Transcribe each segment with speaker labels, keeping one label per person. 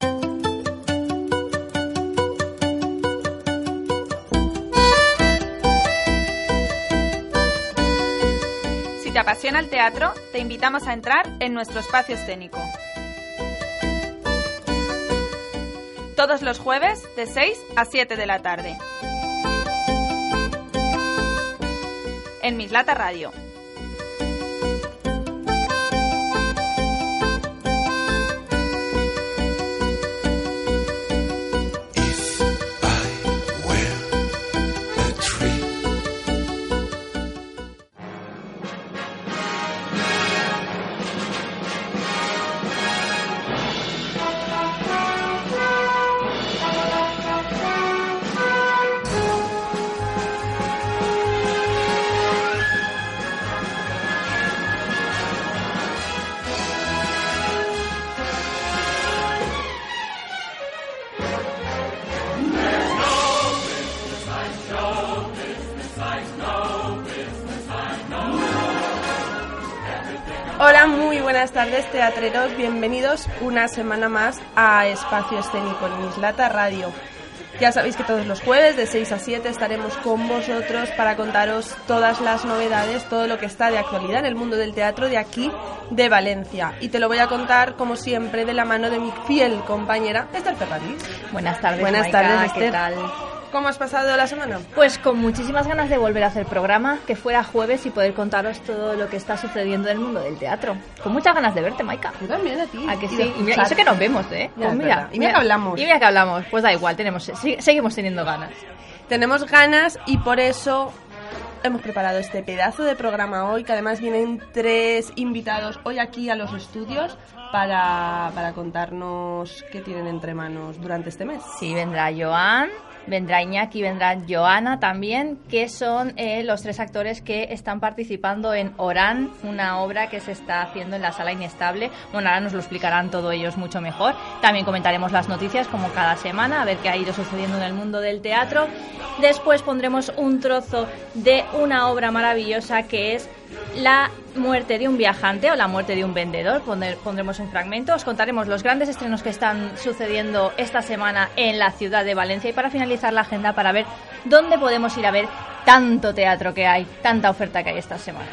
Speaker 1: Si te apasiona el teatro, te invitamos a entrar en nuestro espacio escénico. Todos los jueves de 6 a 7 de la tarde. En Mislata Radio.
Speaker 2: Teatreros, bienvenidos una semana más a Espacio Escénico en Mislata Radio. Ya sabéis que todos los jueves de 6 a 7 estaremos con vosotros para contaros todas las novedades, todo lo que está de actualidad en el mundo del teatro de aquí, de Valencia. Y te lo voy a contar, como siempre, de la mano de mi fiel compañera Esther Ferraris.
Speaker 3: Buenas tardes,
Speaker 2: Buenas tardes,
Speaker 3: ¿qué
Speaker 2: Esther.
Speaker 3: tal?
Speaker 2: ¿Cómo has pasado la semana?
Speaker 3: Pues con muchísimas ganas de volver a hacer programa, que fuera jueves y poder contaros todo lo que está sucediendo en el mundo del teatro. Con muchas ganas de verte, Maika.
Speaker 2: Yo también a ti.
Speaker 3: ¿A que
Speaker 2: Y
Speaker 3: sí? Y mira, y
Speaker 2: escuchar.
Speaker 3: eso que nos vemos, ¿eh?
Speaker 2: Ya,
Speaker 3: Pues
Speaker 2: es
Speaker 3: mira.
Speaker 2: Y mira que hablamos.
Speaker 3: Y mira que hablamos. Pues da igual, tenemos, seguimos teniendo ganas.
Speaker 2: Tenemos ganas y por eso hemos preparado este pedazo de programa hoy, que además vienen tres invitados hoy aquí a los estudios para, para contarnos qué tienen entre manos durante este mes.
Speaker 3: Sí, vendrá Joan, vendrá Iñaki, vendrá Joana también, que son eh, los tres actores que están participando en Orán, una obra que se está haciendo en la sala inestable. Bueno, ahora nos lo explicarán todo ellos mucho mejor. También comentaremos las noticias como cada semana, a ver qué ha ido sucediendo en el mundo del teatro. Después pondremos un trozo de una obra maravillosa que es la muerte de un viajante o la muerte de un vendedor. Pondremos un fragmento. Os contaremos los grandes estrenos que están sucediendo esta semana en la ciudad de Valencia y para finalizar la agenda para ver dónde podemos ir a ver tanto teatro que hay, tanta oferta que hay estas semanas.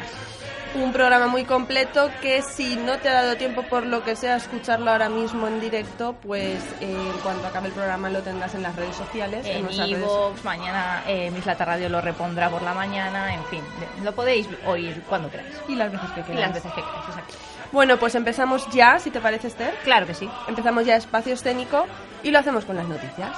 Speaker 2: Un programa muy completo que si no te ha dado tiempo por lo que sea a escucharlo ahora mismo en directo, pues eh, en cuanto acabe el programa lo tendrás en las redes sociales.
Speaker 3: En
Speaker 2: redes-
Speaker 3: iVoox, mañana eh, Mislata Radio lo repondrá por la mañana, en fin, lo podéis oír cuando queráis.
Speaker 2: Y las veces que
Speaker 3: Y
Speaker 2: queráis.
Speaker 3: las veces que queráis, exacto.
Speaker 2: Bueno, pues empezamos ya, si te parece, Esther.
Speaker 3: Claro que sí.
Speaker 2: Empezamos ya espacio escénico y lo hacemos con las noticias.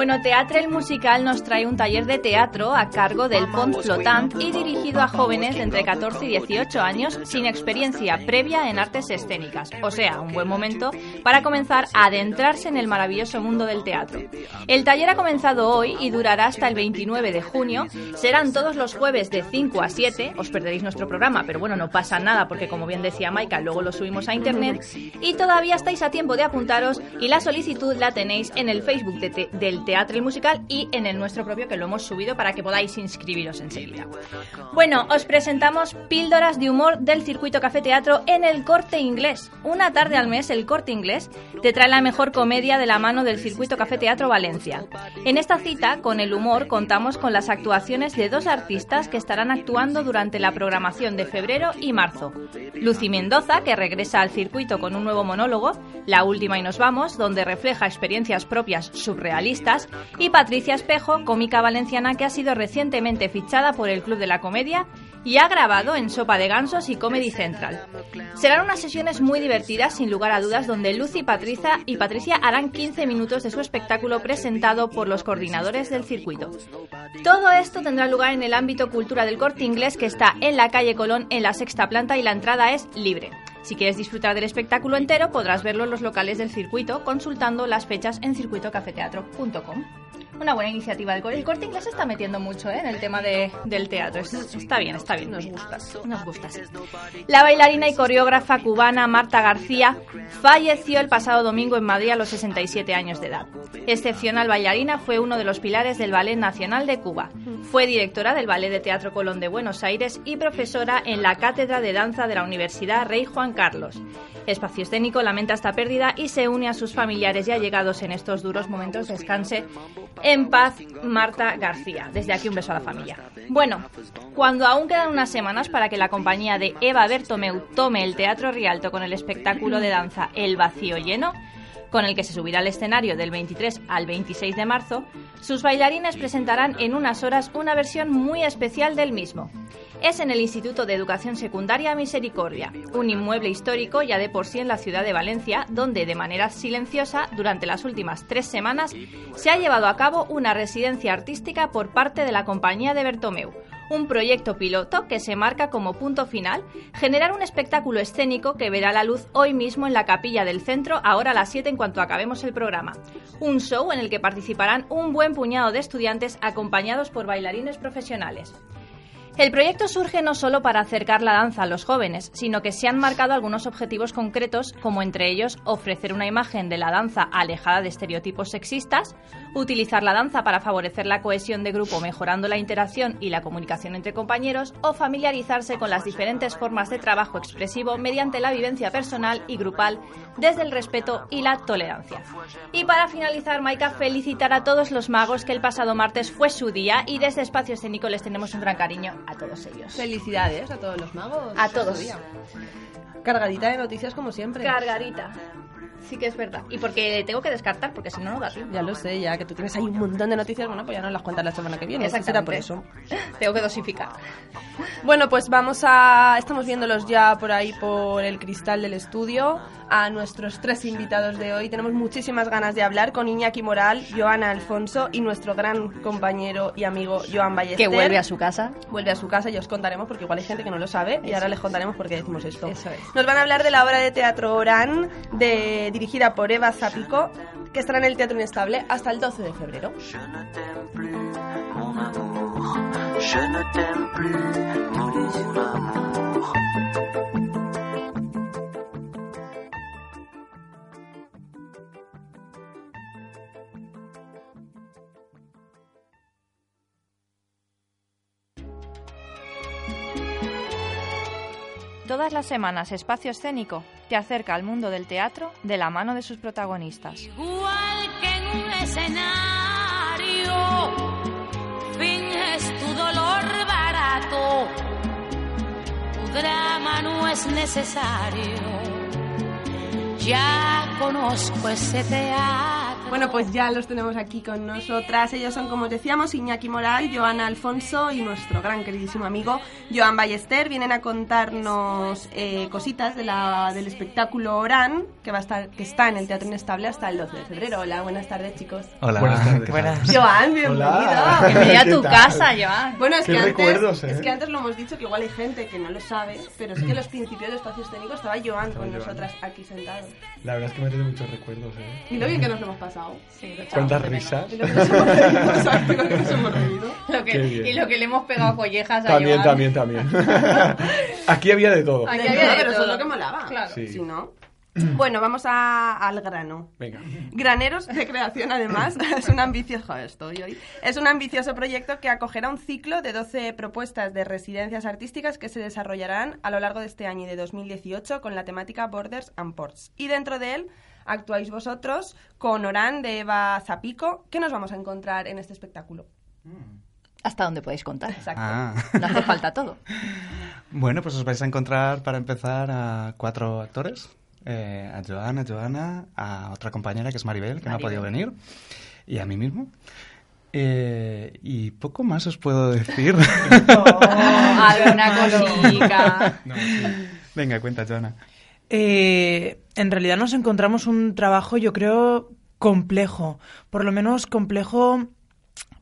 Speaker 3: Bueno, Teatre el Musical nos trae un taller de teatro a cargo del Pont Flotant y dirigido a jóvenes de entre 14 y 18 años sin experiencia previa en artes escénicas. O sea, un buen momento para comenzar a adentrarse en el maravilloso mundo del teatro. El taller ha comenzado hoy y durará hasta el 29 de junio. Serán todos los jueves de 5 a 7. Os perderéis nuestro programa, pero bueno, no pasa nada porque como bien decía Maika, luego lo subimos a internet. Y todavía estáis a tiempo de apuntaros y la solicitud la tenéis en el Facebook de te- del Teatro Teatro y Musical y en el nuestro propio que lo hemos subido para que podáis inscribiros enseguida. Bueno, os presentamos Píldoras de Humor del Circuito Café Teatro en el Corte Inglés. Una tarde al mes, el Corte Inglés te trae la mejor comedia de la mano del Circuito Café Teatro Valencia. En esta cita, con el humor, contamos con las actuaciones de dos artistas que estarán actuando durante la programación de febrero y marzo. Lucy Mendoza, que regresa al circuito con un nuevo monólogo, La Última y Nos Vamos, donde refleja experiencias propias surrealistas, y Patricia Espejo, cómica valenciana que ha sido recientemente fichada por el Club de la Comedia y ha grabado en Sopa de Gansos y Comedy Central. Serán unas sesiones muy divertidas, sin lugar a dudas, donde Lucy Patricia y Patricia harán 15 minutos de su espectáculo presentado por los coordinadores del circuito. Todo esto tendrá lugar en el ámbito cultura del corte inglés que está en la calle Colón en la sexta planta y la entrada es libre. Si quieres disfrutar del espectáculo entero, podrás verlo en los locales del circuito consultando las fechas en circuitocafeteatro.com una buena iniciativa. El, corte inglés se está metiendo mucho ¿eh? en el tema de, del teatro. está bien, está bien. Nos gusta. Nos gusta. La bailarina y coreógrafa cubana Marta García falleció el pasado domingo en Madrid a los 67 años de edad. Excepcional bailarina, fue uno de los pilares del Ballet Nacional de Cuba. Fue directora del Ballet de Teatro Colón de Buenos Aires y profesora en la Cátedra de Danza de la Universidad Rey Juan Carlos. Espacio Escénico lamenta esta pérdida y se une a sus familiares y allegados en estos duros momentos. Descanse en paz, Marta García. Desde aquí un beso a la familia. Bueno, cuando aún quedan unas semanas para que la compañía de Eva Bertomeu tome el Teatro Rialto con el espectáculo de danza El Vacío Lleno, con el que se subirá al escenario del 23 al 26 de marzo, sus bailarines presentarán en unas horas una versión muy especial del mismo. Es en el Instituto de Educación Secundaria Misericordia, un inmueble histórico ya de por sí en la ciudad de Valencia, donde de manera silenciosa, durante las últimas tres semanas, se ha llevado a cabo una residencia artística por parte de la compañía de Bertomeu, un proyecto piloto que se marca como punto final generar un espectáculo escénico que verá la luz hoy mismo en la capilla del centro, ahora a las 7 en cuanto acabemos el programa. Un show en el que participarán un buen puñado de estudiantes acompañados por bailarines profesionales. El proyecto surge no solo para acercar la danza a los jóvenes, sino que se han marcado algunos objetivos concretos, como entre ellos ofrecer una imagen de la danza alejada de estereotipos sexistas, utilizar la danza para favorecer la cohesión de grupo mejorando la interacción y la comunicación entre compañeros, o familiarizarse con las diferentes formas de trabajo expresivo mediante la vivencia personal y grupal desde el respeto y la tolerancia. Y para finalizar, Maika, felicitar a todos los magos que el pasado martes fue su día y desde Espacio Escénico les tenemos un gran cariño a todos ellos.
Speaker 2: Felicidades a todos los magos.
Speaker 3: A todos.
Speaker 2: Cargadita de noticias como siempre.
Speaker 3: Cargadita. Sí que es verdad. Y porque tengo que descartar, porque si no, no da tiempo.
Speaker 2: Ya lo sé, ya que tú tienes ahí un montón de noticias, bueno, pues ya no las cuentas la semana que viene. Será por eso.
Speaker 3: tengo que dosificar.
Speaker 2: Bueno, pues vamos a... Estamos viéndolos ya por ahí por el cristal del estudio a nuestros tres invitados de hoy. Tenemos muchísimas ganas de hablar con Iñaki Moral, Joana Alfonso y nuestro gran compañero y amigo Joan Ballester.
Speaker 3: Que vuelve a su casa.
Speaker 2: Vuelve a su casa y os contaremos porque igual hay gente que no lo sabe y ahora les contaremos por qué decimos esto.
Speaker 3: Eso es.
Speaker 2: Nos van a hablar de la obra de teatro Orán, de, dirigida por Eva Zapico, que estará en el Teatro Inestable hasta el 12 de febrero.
Speaker 1: Todas las semanas Espacio Escénico te acerca al mundo del teatro de la mano de sus protagonistas.
Speaker 4: Igual que en un escenario, finges tu dolor barato, tu drama no es necesario. Ya conozco ese teatro.
Speaker 2: Bueno, pues ya los tenemos aquí con nosotras. Ellos son, como os decíamos, Iñaki Moral, Joana Alfonso y nuestro gran queridísimo amigo Joan Ballester. Vienen a contarnos eh, cositas de la, del espectáculo Orán, que va a estar, que está en el Teatro Inestable hasta el 12 de febrero. Hola, buenas tardes, chicos.
Speaker 5: Hola,
Speaker 6: Buenas tardes.
Speaker 5: Buenas.
Speaker 2: Joan, bienvenido.
Speaker 6: Hola.
Speaker 3: Bienvenida a
Speaker 6: ¿Qué
Speaker 3: tu casa, Joan.
Speaker 2: Bueno, es
Speaker 6: Qué
Speaker 2: que, antes,
Speaker 6: recuerdos, ¿eh?
Speaker 2: es que antes lo hemos dicho que igual hay gente que no lo sabe, pero es que en los principios de Espacio Escénico estaba Joan con
Speaker 6: Joan.
Speaker 2: nosotras aquí sentado.
Speaker 6: La verdad es que me tiene muchos recuerdos, ¿eh?
Speaker 2: Y lo bien que nos lo hemos pasado.
Speaker 3: Sí,
Speaker 6: ¿Cuántas risas?
Speaker 2: Y lo que
Speaker 3: y lo le hemos pegado collejas a
Speaker 6: También, también, también. Aquí había de todo.
Speaker 3: Aquí
Speaker 2: De
Speaker 3: había
Speaker 2: todo,
Speaker 3: de
Speaker 2: pero eso es lo que molaba.
Speaker 3: Claro.
Speaker 6: Sí.
Speaker 2: Si no, Bueno, vamos a- al grano.
Speaker 6: Venga.
Speaker 2: Graneros de Creación, además, es un ambicioso, joder, estoy hoy. Es un ambicioso proyecto que acogerá un ciclo de 12 propuestas de residencias artísticas que se desarrollarán a lo largo de este año y de 2018 con la temática Borders and Ports. Y dentro de él actuáis vosotros con Orán de Eva Zapico. ¿Qué nos vamos a encontrar en este espectáculo?
Speaker 3: ¿Hasta dónde podéis contar?
Speaker 2: Exacto.
Speaker 5: Ah.
Speaker 3: No hace falta todo.
Speaker 5: Bueno, pues os vais a encontrar para empezar a cuatro actores. Eh, a Joana, a Joana, a otra compañera que es Maribel, que no ha podido venir, y a mí mismo. Eh, y poco más os puedo decir.
Speaker 3: alguna.
Speaker 6: No, sí.
Speaker 5: Venga, cuenta, Joana.
Speaker 7: Eh, en realidad nos encontramos un trabajo, yo creo, complejo. Por lo menos complejo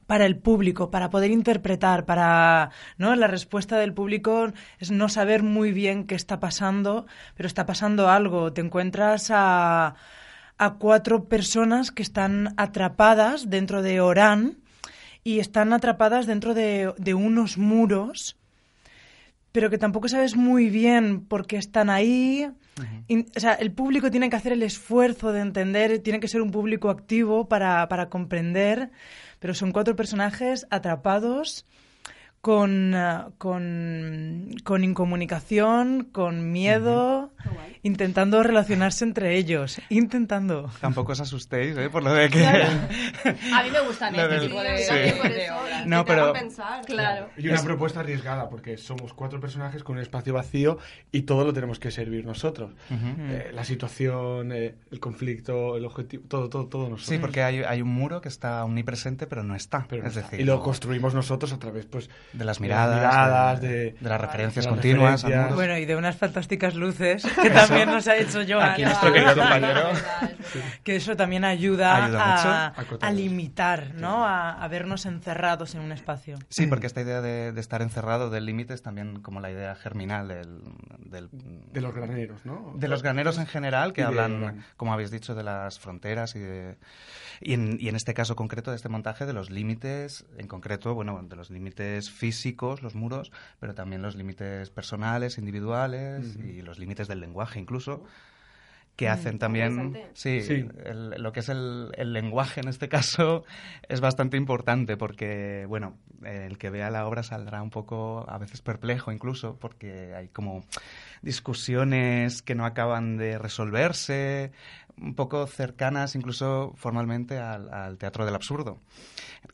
Speaker 7: para el público, para poder interpretar, para, ¿no? La respuesta del público es no saber muy bien qué está pasando, pero está pasando algo. Te encuentras a, cuatro personas que están atrapadas dentro de Orán y están atrapadas dentro de, de unos muros pero que tampoco sabes muy bien por qué están ahí. O sea, el público tiene que hacer el esfuerzo de entender, tiene que ser un público activo para, para comprender, pero son cuatro personajes atrapados con, ah, con, con incomunicación, con miedo, intentando relacionarse entre ellos, intentando.
Speaker 5: Tampoco os asustéis, ¿eh? Por lo de que...
Speaker 3: A mí me gustan este
Speaker 5: del-
Speaker 3: tipo de,
Speaker 5: Sí.
Speaker 3: de- obras.
Speaker 5: No, pero-
Speaker 2: pensar.
Speaker 3: Claro.
Speaker 6: Y una propuesta arriesgada, porque somos cuatro personajes con un espacio vacío y todo lo tenemos que servir nosotros. Eh, la situación, eh, el conflicto, el objetivo, todo, todo, todo nosotros.
Speaker 5: Sí, porque hay, hay un muro que está omnipresente, pero no está.
Speaker 6: Pero no
Speaker 5: es
Speaker 6: está.
Speaker 5: decir,
Speaker 6: y lo construimos nosotros a través pues,
Speaker 5: de las
Speaker 6: de
Speaker 5: miradas,
Speaker 6: miradas,
Speaker 5: de,
Speaker 6: de-
Speaker 5: de las referencias
Speaker 6: las
Speaker 5: continuas.
Speaker 6: referencias.
Speaker 7: Bueno, y de unas fantásticas luces que también nos ha hecho Joana.
Speaker 5: Aquí nuestro querido compañero.
Speaker 7: Que eso también ayuda,
Speaker 5: Ayuda
Speaker 7: a,
Speaker 5: mucho.
Speaker 6: A
Speaker 7: limitar, ¿no? A, a vernos encerrados en un espacio.
Speaker 5: Sí, porque esta idea de, de estar encerrado del límite es también como la idea germinal del, del-
Speaker 6: de los graneros, ¿no?
Speaker 5: de los graneros en general, que hablan, como habéis dicho, de las fronteras y, de, y, en, y en este caso concreto de este montaje, de los límites, en concreto, bueno, de los límites físicos, los muros, pero también los límites personales, individuales y los límites del lenguaje incluso que hacen también sí,
Speaker 6: Sí.
Speaker 5: el- lo que es el, el lenguaje en este caso es bastante importante porque bueno el que vea la obra saldrá un poco a veces perplejo incluso porque hay como discusiones que no acaban de resolverse un poco cercanas incluso formalmente al, al teatro del absurdo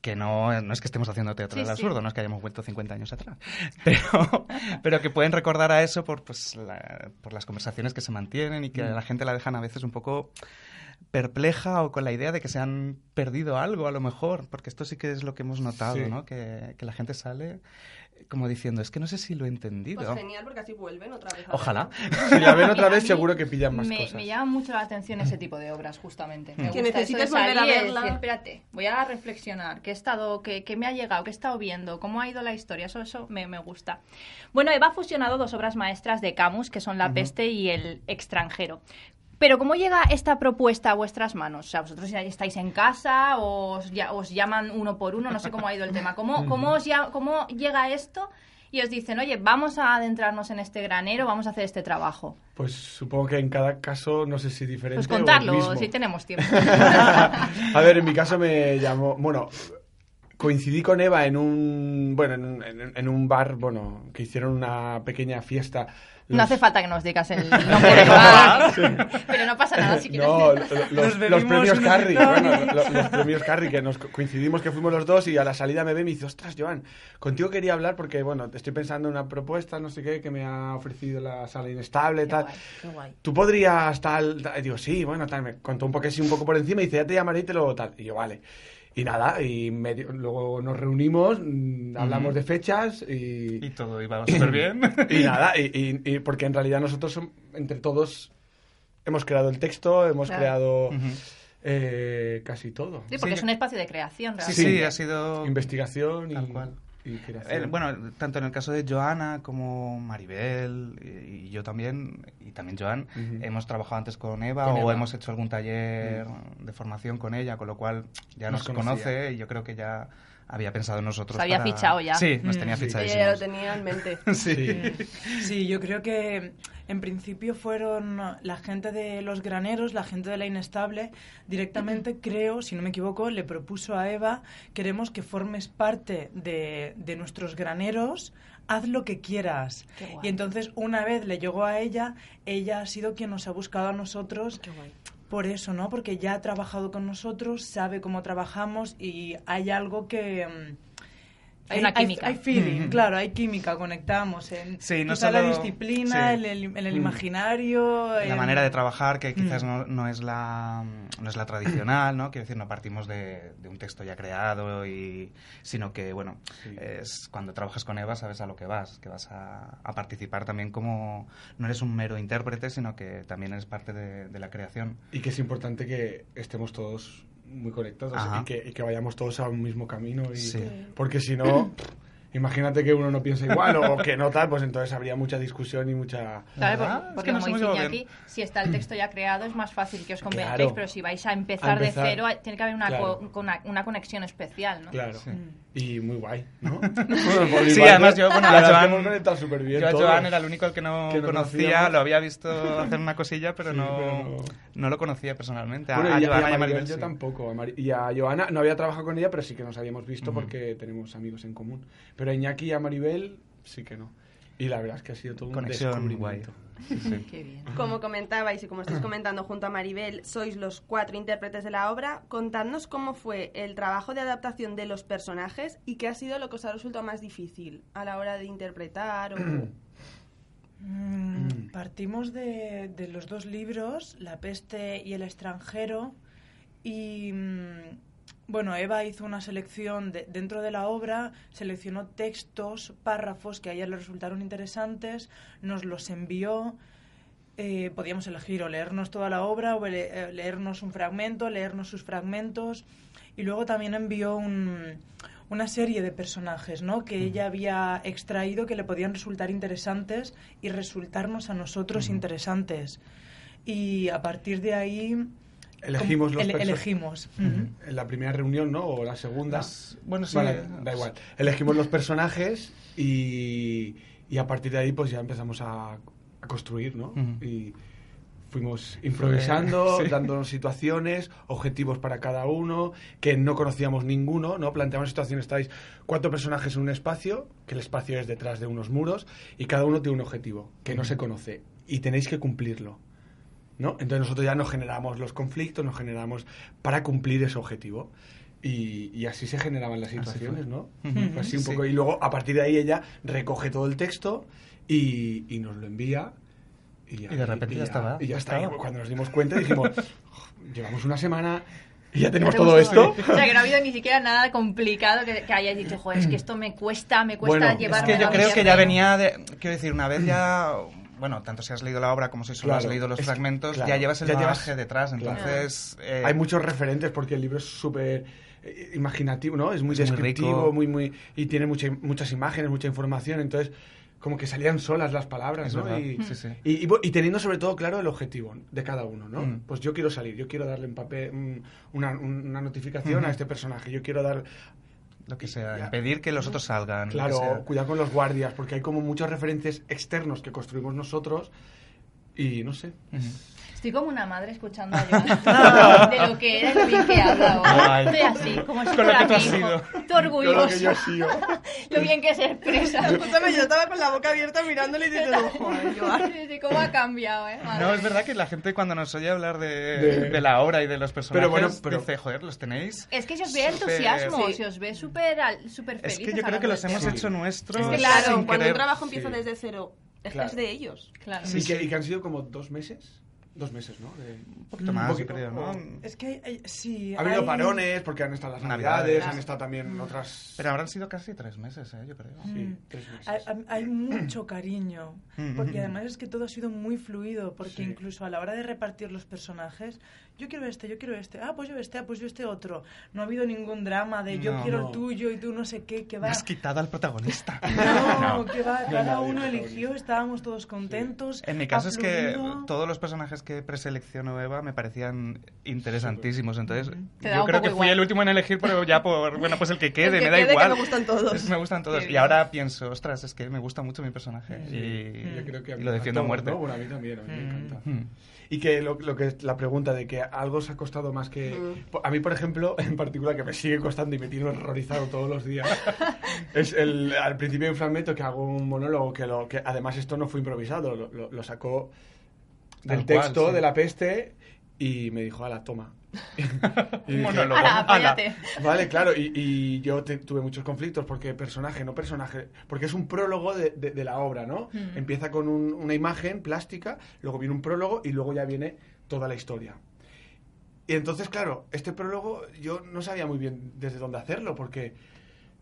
Speaker 5: que no, no es que estemos haciendo teatro
Speaker 3: Sí,
Speaker 5: del
Speaker 3: sí.
Speaker 5: absurdo no es que hayamos vuelto 50 años atrás pero, pero que pueden recordar a eso por, pues, la- por las conversaciones que se mantienen y que a la gente la dejan a veces un poco perpleja o con la idea de que se han perdido algo a lo mejor, porque esto sí que es lo que hemos notado,
Speaker 6: Sí.
Speaker 5: ¿no? Que, que la gente sale como diciendo, es que no sé si lo he entendido.
Speaker 2: Pues genial, porque así vuelven otra vez. a
Speaker 5: Ojalá.
Speaker 6: Si la ven otra vez, seguro que pillan más
Speaker 3: me,
Speaker 6: cosas.
Speaker 3: me llama mucho la atención ese tipo de obras, justamente. Me
Speaker 2: Que
Speaker 3: de
Speaker 2: volver a verla.
Speaker 3: decir, espérate, voy a reflexionar, qué he estado, qué, qué me ha llegado, qué he estado viendo, cómo ha ido la historia, eso, eso me, me gusta. Bueno, Eva ha fusionado dos obras maestras de Camus, que son La peste y El extranjero. Pero ¿cómo llega esta propuesta a vuestras manos? O sea, vosotros ya estáis en casa o os, ya- os llaman uno por uno, no sé cómo ha ido el tema. ¿Cómo, cómo, os ya- cómo llega esto y os dicen, oye, vamos a adentrarnos en este granero, vamos a hacer este trabajo?
Speaker 6: Pues supongo que en cada caso, no sé si diferente
Speaker 3: Pues
Speaker 6: o
Speaker 3: contarlo,
Speaker 6: mismo.
Speaker 3: si tenemos tiempo.
Speaker 6: a ver, en mi caso me llamó... Bueno, coincidí con Eva en un... Bueno, en, en- en un bar, bueno, que hicieron una pequeña fiesta.
Speaker 3: No
Speaker 6: Los-
Speaker 3: hace falta que nos digas el nombre del bar, pero no pasa nada si quieres.
Speaker 6: No, los, los premios
Speaker 7: poquito.
Speaker 6: bueno, lo- los, premios Carry, que nos co- coincidimos que fuimos los dos y a la salida me ve y me dice, ostras, Joan, contigo quería hablar porque, bueno, estoy pensando en una propuesta, no sé qué, que me ha ofrecido la sala inestable,
Speaker 3: Qué
Speaker 6: tal.
Speaker 3: guay, qué guay.
Speaker 6: Tú podrías tal, tal?". Y digo, sí, bueno, tal, me contó un poco así un poco por encima y dice, ya te llamaré y te lo tal. Y yo, vale. Y nada, y medio- luego nos reunimos, mm, hablamos de fechas y...
Speaker 5: Y todo iba súper bien.
Speaker 6: Y nada, y, y- y porque en realidad nosotros, entre todos, hemos creado el texto, hemos
Speaker 3: Claro.
Speaker 6: creado eh, casi todo.
Speaker 3: Sí, porque
Speaker 5: Sí.
Speaker 3: es un espacio de creación,
Speaker 5: Sí,
Speaker 3: realmente.
Speaker 5: sí, ha sido...
Speaker 6: Investigación y,
Speaker 5: Tal cual.
Speaker 6: Y
Speaker 5: bueno, tanto en el caso de Joana como Maribel y, y yo también, y también Joan, hemos trabajado antes con Eva
Speaker 6: Con
Speaker 5: o
Speaker 6: Eva.
Speaker 5: hemos hecho algún taller de formación con ella, con lo cual ya
Speaker 6: Nos
Speaker 5: nos, conoce y yo creo que ya había pensado en nosotros.
Speaker 3: Os había
Speaker 5: para-
Speaker 3: fichado ya.
Speaker 5: Sí, nos
Speaker 7: Mm.
Speaker 5: tenía
Speaker 6: Sí.
Speaker 2: Ella ya lo
Speaker 5: fichadísimos.
Speaker 2: tenía en mente.
Speaker 5: Sí.
Speaker 7: Sí, yo creo que En principio fueron la gente de los graneros, la gente de la inestable. Directamente, creo, si no me equivoco, le propuso a Eva, queremos que formes parte de, de nuestros graneros, haz lo que quieras. Y entonces, una vez le llegó a ella, ella ha sido quien nos ha buscado a nosotros. Por eso, ¿no? Porque ya ha trabajado con nosotros, sabe cómo trabajamos y hay algo que... mm,
Speaker 3: Hay una química.
Speaker 7: Hay, feeling, claro, hay química, conectamos en
Speaker 5: Sí, no
Speaker 7: quizá la disciplina,
Speaker 5: sí.
Speaker 7: en el, en el imaginario.
Speaker 5: La
Speaker 7: en-
Speaker 5: manera de trabajar que quizás
Speaker 7: Mm.
Speaker 5: no, no es la no es la tradicional, ¿no? Quiero decir, no partimos de, de un texto ya creado y sino que bueno, es cuando trabajas con Eva sabes a lo que vas, que vas a, a participar también como no eres un mero intérprete, sino que también eres parte de, de la creación.
Speaker 6: Y que es importante que estemos todos muy conectados y que, y que vayamos todos a un mismo camino. Y,
Speaker 5: Sí.
Speaker 6: Porque si no, imagínate que uno no piensa igual o que no tal, pues entonces habría mucha discusión y mucha...
Speaker 3: Claro,
Speaker 5: ¿Verdad?
Speaker 3: por-
Speaker 5: Es
Speaker 3: porque
Speaker 5: que
Speaker 3: como dice
Speaker 5: bien.
Speaker 3: si está el texto ya creado es más fácil que os convenzcáis,
Speaker 6: Claro.
Speaker 3: pero si vais a
Speaker 6: A
Speaker 3: empezar, de cero, hay- tiene que haber una,
Speaker 6: Claro.
Speaker 3: co- con una, una conexión especial, ¿no?
Speaker 6: Claro.
Speaker 5: Sí.
Speaker 6: Y muy guay, ¿no? Bueno,
Speaker 5: Sí,
Speaker 6: parte,
Speaker 5: además yo, bueno,
Speaker 6: la
Speaker 5: a
Speaker 6: verdad es que
Speaker 5: Joan-
Speaker 6: bien
Speaker 5: Yo a
Speaker 6: todos.
Speaker 5: Joan era el único al que no,
Speaker 6: Que no
Speaker 5: conocía,
Speaker 6: conocíamos.
Speaker 5: lo había visto hacer una cosilla, pero,
Speaker 6: Sí,
Speaker 5: no,
Speaker 6: pero
Speaker 5: no...
Speaker 6: no-
Speaker 5: lo conocía personalmente. A,
Speaker 6: Bueno,
Speaker 5: a
Speaker 6: y, a-
Speaker 5: Joana y a
Speaker 6: Maribel yo
Speaker 5: sí.
Speaker 6: tampoco. Y a Joana no había trabajado con ella, pero sí que nos habíamos visto porque tenemos amigos en común. Pero a Iñaki y a Maribel sí que no. Y la verdad es que ha sido todo un
Speaker 5: Conexión guay.
Speaker 6: descubrimiento.
Speaker 5: Sí, sí.
Speaker 3: Qué bien.
Speaker 2: Como comentabais y como estáis comentando junto a Maribel, sois los cuatro intérpretes de la obra. Contadnos cómo fue el trabajo de adaptación de los personajes y qué ha sido lo que os ha resultado más difícil a la hora de interpretar o...
Speaker 7: Mm, Partimos de, de los dos libros, La peste y El extranjero, y mm, bueno, Eva hizo una selección de- dentro de la obra, seleccionó textos, párrafos que a ella le resultaron interesantes, nos los envió. eh, podíamos elegir o leernos toda la obra o le- eh, leernos un fragmento, leernos sus fragmentos. Y luego también envió un- una serie de personajes ¿no? que ella había extraído que le podían resultar interesantes y resultarnos a nosotros interesantes. Y a partir de ahí...
Speaker 6: Elegimos los
Speaker 7: ele- Elegimos. ujú.
Speaker 6: En la primera reunión, ¿no? O la segunda.
Speaker 5: Las- bueno, sí.
Speaker 6: Vale, da igual. Elegimos los personajes y, y a partir de ahí pues ya empezamos a, a construir, ¿no? Y fuimos improvisando,
Speaker 5: sí.
Speaker 6: dándonos situaciones, objetivos para cada uno, que no conocíamos ninguno, ¿no? Planteamos situaciones, estáis cuatro personajes en un espacio, que el espacio es detrás de unos muros, y cada uno tiene un objetivo que no se conoce, y tenéis que cumplirlo. ¿No? Entonces nosotros ya nos generamos los conflictos, nos generamos para cumplir ese objetivo. Y, y así se generaban las situaciones,
Speaker 5: fue.
Speaker 6: ¿no?
Speaker 5: Ujú.
Speaker 6: Fue así un
Speaker 5: Sí.
Speaker 6: poco. Y luego, a partir de ahí, ella recoge todo el texto y, y nos lo envía. Y,
Speaker 5: Y de repente ya estaba,
Speaker 6: Y ya
Speaker 5: ya
Speaker 6: está. Cuando nos dimos cuenta dijimos, llevamos una semana y ya tenemos
Speaker 3: ¿Te
Speaker 6: todo esto.
Speaker 3: O sea, que no ha habido ni siquiera nada complicado que, que hayas dicho, joder, es que esto me cuesta, me cuesta
Speaker 6: Bueno, es
Speaker 5: que yo creo que ya
Speaker 3: terreno".
Speaker 5: venía de... Quiero decir, una vez ya... Bueno, tanto si has leído la obra como si solo has leído los
Speaker 6: que-
Speaker 5: fragmentos,
Speaker 6: claro,
Speaker 5: ya llevas el
Speaker 6: ya llevas-
Speaker 5: detrás.
Speaker 6: claro.
Speaker 5: Entonces... eh,
Speaker 6: Hay muchos referentes porque el libro es súper eh, imaginativo, ¿no? Es muy
Speaker 5: Es muy
Speaker 6: descriptivo, muy, muy, y tiene mucha- muchas imágenes, mucha información, entonces como que salían solas las palabras, ¿no? Y,
Speaker 5: sí, sí.
Speaker 6: y- y bo- y teniendo sobre todo claro el objetivo de cada uno, ¿no?
Speaker 5: Mm.
Speaker 6: Pues yo quiero salir, yo quiero darle en papel una, una notificación a este personaje, yo quiero dar...
Speaker 5: Lo que sea,
Speaker 6: Ya.
Speaker 5: impedir que los otros salgan.
Speaker 6: Claro,
Speaker 5: sea.
Speaker 6: cuidado con los guardias, porque hay como muchos referentes externos que construimos nosotros y no sé.
Speaker 3: Estoy como una madre escuchando a Joan de lo que era y lo bien que habla ahora. Estoy así, como si
Speaker 5: Con lo
Speaker 3: fuera
Speaker 5: que tú
Speaker 3: mi
Speaker 5: has
Speaker 3: hijo.
Speaker 5: sido.
Speaker 3: Tú
Speaker 6: Con lo que
Speaker 3: orgulloso.
Speaker 6: yo he sido.
Speaker 3: Lo bien que se expresa.
Speaker 2: Escúchame, yo estaba con la boca abierta mirándole y diciendo, joder, Joan.
Speaker 3: Sí, sí, ¿Cómo ha cambiado, eh? Madre
Speaker 5: No, es verdad que la gente cuando nos oye hablar de,
Speaker 6: De-
Speaker 5: de la obra y de los personajes
Speaker 6: Pero bueno, pero-
Speaker 5: dice, joder, ¿los tenéis?
Speaker 3: Es que se os ve
Speaker 5: Súper-
Speaker 3: entusiasmo,
Speaker 2: Sí.
Speaker 3: se os ve súper al- súper
Speaker 5: Es que yo creo que los hemos
Speaker 3: del
Speaker 5: hecho nuestros
Speaker 2: Es que
Speaker 5: sin
Speaker 2: claro, cuando
Speaker 5: querer.
Speaker 2: un trabajo empieza
Speaker 6: Sí.
Speaker 2: desde cero, es que
Speaker 6: Claro.
Speaker 2: es de ellos.
Speaker 3: Claro.
Speaker 5: Sí,
Speaker 6: y, que,
Speaker 5: sí.
Speaker 6: y que han sido como dos meses. Dos meses, ¿no? De-
Speaker 5: Un poquito
Speaker 7: Un
Speaker 5: más,
Speaker 6: poquito,
Speaker 5: creo, ¿no?
Speaker 6: o-
Speaker 7: Es que hay- hay- sí.
Speaker 6: Ha habido
Speaker 7: hay-
Speaker 6: parones porque han estado las
Speaker 5: Navidades.
Speaker 6: navidades, han estado también otras...
Speaker 5: Pero habrán sido casi tres meses, ¿eh? Yo creo.
Speaker 6: Sí,
Speaker 7: Mm.
Speaker 6: tres meses.
Speaker 7: Hay, hay- mucho cariño, porque
Speaker 5: mm,
Speaker 7: además es que todo ha sido muy fluido, porque
Speaker 6: Sí.
Speaker 7: incluso a la hora de repartir los personajes, yo quiero este, yo quiero este, ah, pues yo este, ah, pues yo este otro. No ha habido ningún drama de yo
Speaker 5: No.
Speaker 7: quiero
Speaker 6: No.
Speaker 7: el tuyo y tú no sé qué, que
Speaker 5: Me
Speaker 7: va.
Speaker 5: has quitado al protagonista.
Speaker 7: No, que va,
Speaker 6: No
Speaker 7: cada uno eligió, estábamos todos contentos.
Speaker 5: En mi caso
Speaker 7: ha
Speaker 5: es que todos los personajes que preseleccionó Eva me parecían interesantísimos. Entonces, yo creo que fui
Speaker 3: igual.
Speaker 5: el último en elegir, pero ya por, bueno, pues el que quede,
Speaker 2: El que
Speaker 5: me da
Speaker 2: quede, que
Speaker 5: igual.
Speaker 2: me gustan todos.
Speaker 5: Es- me gustan todos.
Speaker 3: Qué
Speaker 5: Y
Speaker 3: bien.
Speaker 5: ahora pienso, ostras, es que me gusta mucho mi personaje.
Speaker 6: Sí,
Speaker 5: Y,
Speaker 6: yo creo que
Speaker 5: y lo defiendo a
Speaker 6: todos,
Speaker 5: muerte.
Speaker 6: ¿no? Bueno, a mí también, a mí me encanta.
Speaker 5: Mm.
Speaker 6: Y que lo, lo que es la pregunta de que algo os ha costado más que... A mí, por ejemplo, en particular, que me sigue costando y me tiene horrorizado todos los días, es el, al principio un fragmento que hago un monólogo que, lo, que además esto no fue improvisado, lo, lo- lo sacó del
Speaker 5: Tal cual,
Speaker 6: texto,
Speaker 5: sí.
Speaker 6: de la peste, y me dijo, ala, toma. y dije,
Speaker 5: monólogo.
Speaker 3: Ala.
Speaker 6: Vale, claro, y, y yo te- tuve muchos conflictos porque personaje, no personaje, porque es un prólogo de, de- de la obra, ¿no?
Speaker 3: Mm.
Speaker 6: Empieza con un- una imagen plástica, luego viene un prólogo y luego ya viene toda la historia. Y entonces, claro, este prólogo yo no sabía muy bien desde dónde hacerlo, porque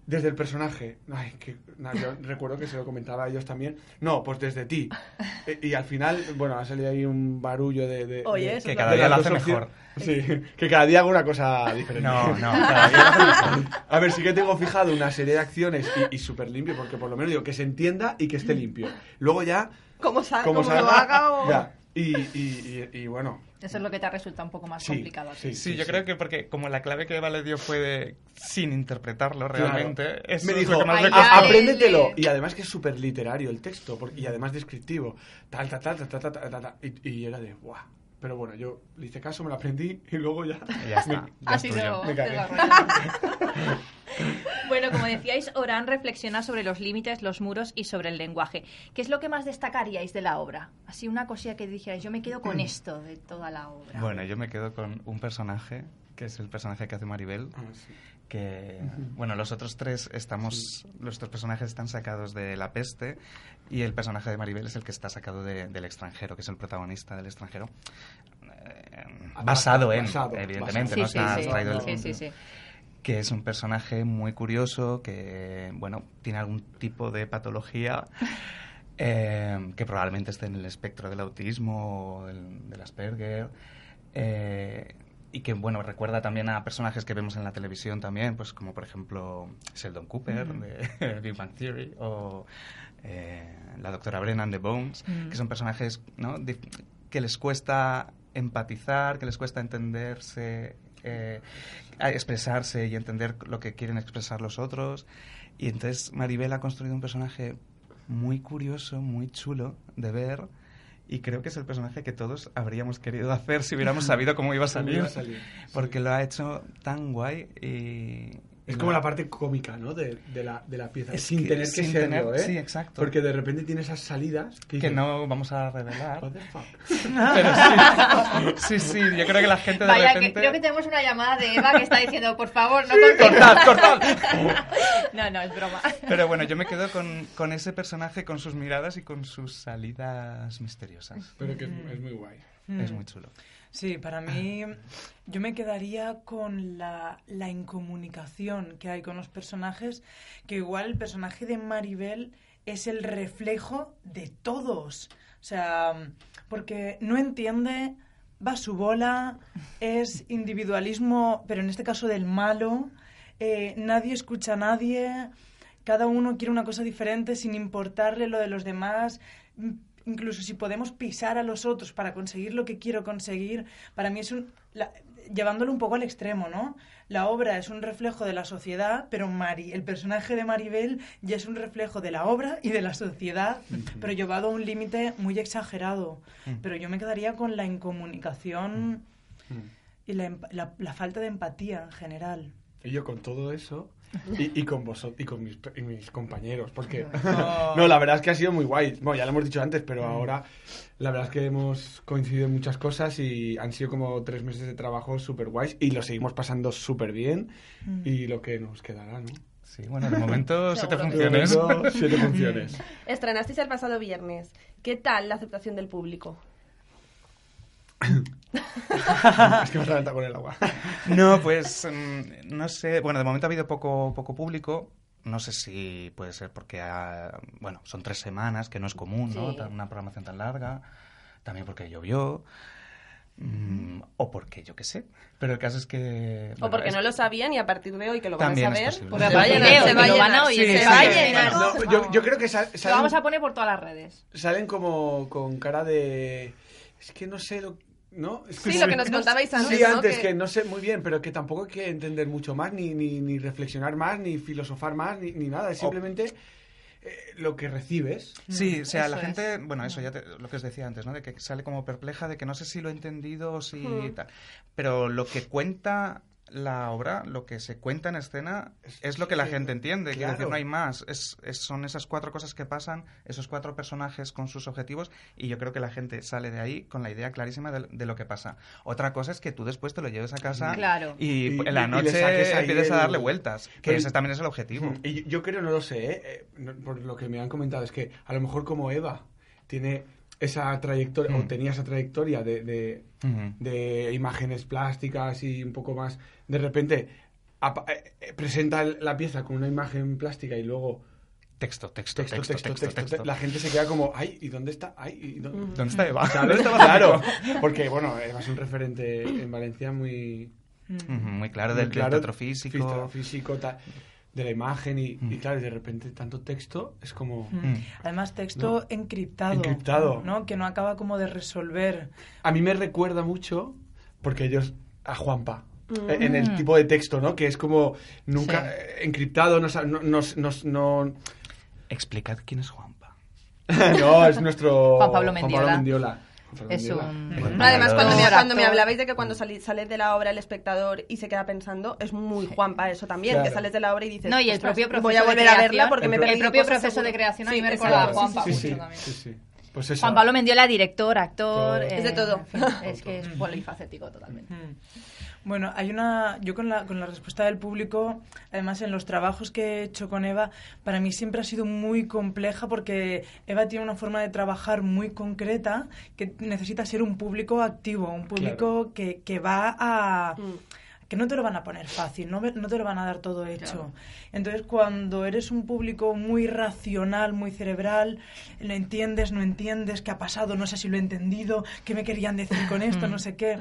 Speaker 6: desde el personaje, ay, que, na, yo recuerdo que se lo comentaba a ellos también, no, pues desde ti. E- y al final, bueno, ha salido ahí un barullo de... de-
Speaker 2: Oye,
Speaker 6: de-
Speaker 2: eso
Speaker 5: Que cada día lo hace mejor.
Speaker 6: Sí, que cada día hago una cosa diferente.
Speaker 5: No, no, cada día lo hace mejor.
Speaker 6: A ver, sí que tengo fijado una serie de acciones y, y súper limpio, porque por lo menos digo que se entienda y que esté limpio. Luego ya,
Speaker 2: Como, sa-
Speaker 6: como
Speaker 2: como lo
Speaker 6: salga,
Speaker 2: haga o...
Speaker 6: ya. Y, y, y, y bueno,
Speaker 3: eso es lo que te resulta un poco más complicado.
Speaker 6: Sí,
Speaker 5: sí, yo creo que porque como la clave que Eva le dio fue de sin interpretarlo realmente, claro. eso
Speaker 6: me dijo, es
Speaker 5: lo que más.
Speaker 6: Eh,
Speaker 3: eh.
Speaker 6: Y además que es súper literario el texto porque, y además descriptivo. Tal, tal, tal, tal, tal, tal, tal, y, y era de, guau. Pero bueno, yo le hice caso, me lo aprendí y luego ya...
Speaker 5: Y ya está, ya
Speaker 3: Ha
Speaker 5: es
Speaker 3: sido
Speaker 5: tuyo.
Speaker 6: Me.
Speaker 3: Bueno, como decíais, Orán reflexiona sobre los límites, los muros y sobre el lenguaje. ¿Qué es lo que más destacaríais de la obra? Así una cosilla que dijerais, yo me quedo con esto de toda la obra.
Speaker 5: Bueno, yo me quedo con un personaje, que es el personaje que hace Maribel,
Speaker 6: Ah, sí.
Speaker 5: que, bueno, los otros tres estamos, los otros personajes están sacados de La Peste y el personaje de Maribel es el que está sacado de- del extranjero, que es el protagonista del extranjero. Eh, basado en,
Speaker 6: Basado,
Speaker 5: evidentemente,
Speaker 3: Sí,
Speaker 5: no
Speaker 3: sí,
Speaker 5: está que es un personaje muy curioso, que, bueno, tiene algún tipo de patología eh, que probablemente esté en el espectro del autismo o del, del Asperger. eh, y que, bueno, recuerda también a personajes que vemos en la televisión también, pues como por ejemplo Sheldon Cooper de Big Bang Theory o eh, la doctora Brennan de Bones, que son personajes ¿no? que les cuesta empatizar, que les cuesta entenderse, eh, expresarse y entender lo que quieren expresar los otros. Y entonces Maribel ha construido un personaje muy curioso, muy chulo de ver. Y creo que es el personaje que todos habríamos querido hacer si hubiéramos sabido cómo iba a
Speaker 6: Cómo
Speaker 5: salir.
Speaker 6: iba a salir,
Speaker 5: Porque lo ha hecho tan guay y...
Speaker 6: Es
Speaker 5: y
Speaker 6: como
Speaker 5: no-
Speaker 6: la parte cómica, ¿no? De, de la, de la pieza.
Speaker 5: Es
Speaker 6: sin
Speaker 5: que-
Speaker 6: tener que
Speaker 5: sin
Speaker 6: serlo,
Speaker 5: tener-
Speaker 6: ¿eh?
Speaker 5: sí, exacto.
Speaker 6: Porque de repente tiene esas salidas que,
Speaker 5: que no vamos a revelar.
Speaker 6: "What the fuck?".
Speaker 5: Pero sí, sí, sí, yo creo que la gente de
Speaker 3: Vaya,
Speaker 5: repente...
Speaker 3: que creo que tenemos una llamada de Eva que está diciendo, por favor, no
Speaker 5: ¡Cortad, cortad!
Speaker 3: No, no, es broma.
Speaker 5: Pero bueno, yo me quedo con, con ese personaje, con sus miradas y con sus salidas misteriosas.
Speaker 6: Pero que es, es muy guay.
Speaker 5: Es muy chulo.
Speaker 7: Sí, para mí yo me quedaría con la, la incomunicación que hay con los personajes, que igual el personaje de Maribel es el reflejo de todos. O sea, porque no entiende, va a su bola, es individualismo, pero en este caso del malo, eh, nadie escucha a nadie, cada uno quiere una cosa diferente sin importarle lo de los demás. Incluso si podemos pisar a los otros para conseguir lo que quiero conseguir, para mí es un... la- llevándolo un poco al extremo, ¿no? La obra es un reflejo de la sociedad, pero Mari, el personaje de Maribel ya es un reflejo de la obra y de la sociedad, pero llevado a un límite muy exagerado. Pero yo me quedaría con la incomunicación y la, emp- la- la falta de empatía en general.
Speaker 6: Y yo con todo eso y, y con vosotros y con mis, y mis compañeros, porque
Speaker 7: Oh.
Speaker 6: no, la verdad es que ha sido muy guay. Bueno, ya lo hemos dicho antes, pero ahora la verdad es que hemos coincidido en muchas cosas y han sido como tres meses de trabajo súper guays y lo seguimos pasando súper bien y lo que nos quedará, ¿no?
Speaker 5: Sí, bueno, de momento siete funciones.
Speaker 6: Siete funciones.
Speaker 2: Estrenasteis el pasado viernes. ¿Qué tal la aceptación del público?
Speaker 6: Es que me has levantado con el agua.
Speaker 5: No, pues mm, no sé. Bueno, de momento ha habido poco, poco público. No sé si puede ser porque, ha- bueno, son tres semanas, que no es común, ¿no?
Speaker 2: Sí.
Speaker 5: Una programación tan larga. También porque llovió. mm, o porque yo qué sé. Pero el caso es que...
Speaker 2: O porque
Speaker 5: es-
Speaker 2: no lo sabían y a partir de hoy que lo van
Speaker 5: También
Speaker 2: a saber, pues
Speaker 5: Se
Speaker 2: se va a llenar,
Speaker 3: se va a llenar.
Speaker 6: yo, yo creo que sal-
Speaker 3: Lo
Speaker 6: salen,
Speaker 3: vamos a poner por todas las redes.
Speaker 6: salen como con cara de... es que no sé lo... ¿No? Es
Speaker 2: Sí, lo que nos contabais antes,
Speaker 6: Sí,
Speaker 2: ¿no?
Speaker 6: antes,
Speaker 2: Que-
Speaker 6: que... no sé muy bien, pero que tampoco hay que entender mucho más, ni, ni, ni reflexionar más, ni filosofar más, ni, ni nada. Es simplemente eh, lo que recibes.
Speaker 5: Sí, o sea,
Speaker 7: Eso
Speaker 5: la
Speaker 7: es.
Speaker 5: gente, bueno, eso ya te- lo que os decía antes, ¿no? De que sale como perpleja, de que no sé si lo he entendido o si
Speaker 2: Hmm.
Speaker 5: tal. Pero lo que cuenta la obra, lo que se cuenta en escena, es lo que la gente entiende. Quiero
Speaker 6: claro.
Speaker 5: decir, no hay más. Es, es- son esas cuatro cosas que pasan, esos cuatro personajes con sus objetivos, y yo creo que la gente sale de ahí con la idea clarísima de, de lo que pasa. Otra cosa es que tú después te lo lleves a casa
Speaker 3: Claro.
Speaker 5: y,
Speaker 6: Y-
Speaker 5: en la noche empieces a
Speaker 6: el-
Speaker 5: darle vueltas, que
Speaker 6: Pero-
Speaker 5: ese también es el objetivo.
Speaker 6: Y yo, creo, no lo sé, ¿eh? Eh, por lo que me han comentado, es que a lo mejor como Eva tiene esa trayectoria, o
Speaker 5: Mm.
Speaker 6: tenía esa trayectoria de, de, de imágenes plásticas y un poco más, de repente apa- eh, eh, presenta la pieza con una imagen plástica y luego
Speaker 5: Texto, texto,
Speaker 6: texto,
Speaker 5: texto,
Speaker 6: texto,
Speaker 5: texto,
Speaker 6: texto,
Speaker 5: texto.
Speaker 6: la gente se queda como, ay, ¿y dónde está? Ay, ¿y dónde?
Speaker 5: ¿Dónde está Eva? ¿Dónde está
Speaker 6: Claro, porque bueno, Eva es un referente en Valencia muy,
Speaker 5: Ujú, Muy claro,
Speaker 6: muy
Speaker 5: del, del
Speaker 6: claro,
Speaker 5: teatro físico.
Speaker 6: teatro físico, ta- de la imagen y,
Speaker 5: Mm.
Speaker 6: y claro, de repente tanto texto es como...
Speaker 5: Mm.
Speaker 7: Además, texto
Speaker 6: No.
Speaker 7: encriptado.
Speaker 6: Encriptado.
Speaker 7: ¿no? Que no acaba como de resolver.
Speaker 6: A mí me recuerda mucho, porque ellos, a Juanpa,
Speaker 2: Mm.
Speaker 6: eh, en el tipo de texto, ¿no? Que es como nunca
Speaker 3: Sí.
Speaker 6: eh, encriptado, no, no, no, no, no-
Speaker 5: Explicad quién es Juanpa.
Speaker 6: no, es nuestro
Speaker 3: Juan Pablo Mendiola.
Speaker 6: Mendiola. Juan Pablo
Speaker 3: Es un-
Speaker 6: Bueno,
Speaker 2: No, además, cuando me, cuando me hablabais de que cuando sales de la obra el espectador y se queda pensando, es muy Juanpa eso también,
Speaker 6: Claro.
Speaker 2: que sales de la obra y dices,
Speaker 3: No, y el
Speaker 2: "Ostras,
Speaker 3: propio proceso
Speaker 2: voy a
Speaker 3: de
Speaker 2: volver a verla
Speaker 3: creación,
Speaker 2: porque me
Speaker 6: el
Speaker 3: propio proceso
Speaker 2: seguro".
Speaker 3: de creación a mí me recordaba a Juanpa
Speaker 2: sí,
Speaker 6: Sí,
Speaker 2: sí.
Speaker 6: sí,
Speaker 3: mucho también.
Speaker 6: sí, sí. Pues eso.
Speaker 3: Juan Pablo Mendiola, director, actor.
Speaker 6: Todo.
Speaker 2: Es de todo.
Speaker 3: en fin, es que es polifacético totalmente.
Speaker 7: Bueno, hay una. Yo con la, con la respuesta del público, además en los trabajos que he hecho con Eva, para mí siempre ha sido muy compleja porque Eva tiene una forma de trabajar muy concreta que necesita ser un público activo, un público que, que va a.
Speaker 2: Mm.
Speaker 7: Que no te lo van a poner fácil, no, te lo van a dar todo hecho. Entonces, cuando eres un público muy racional, muy cerebral, lo entiendes, no entiendes, qué ha pasado, no sé si lo he entendido, qué me querían decir con esto, no sé qué.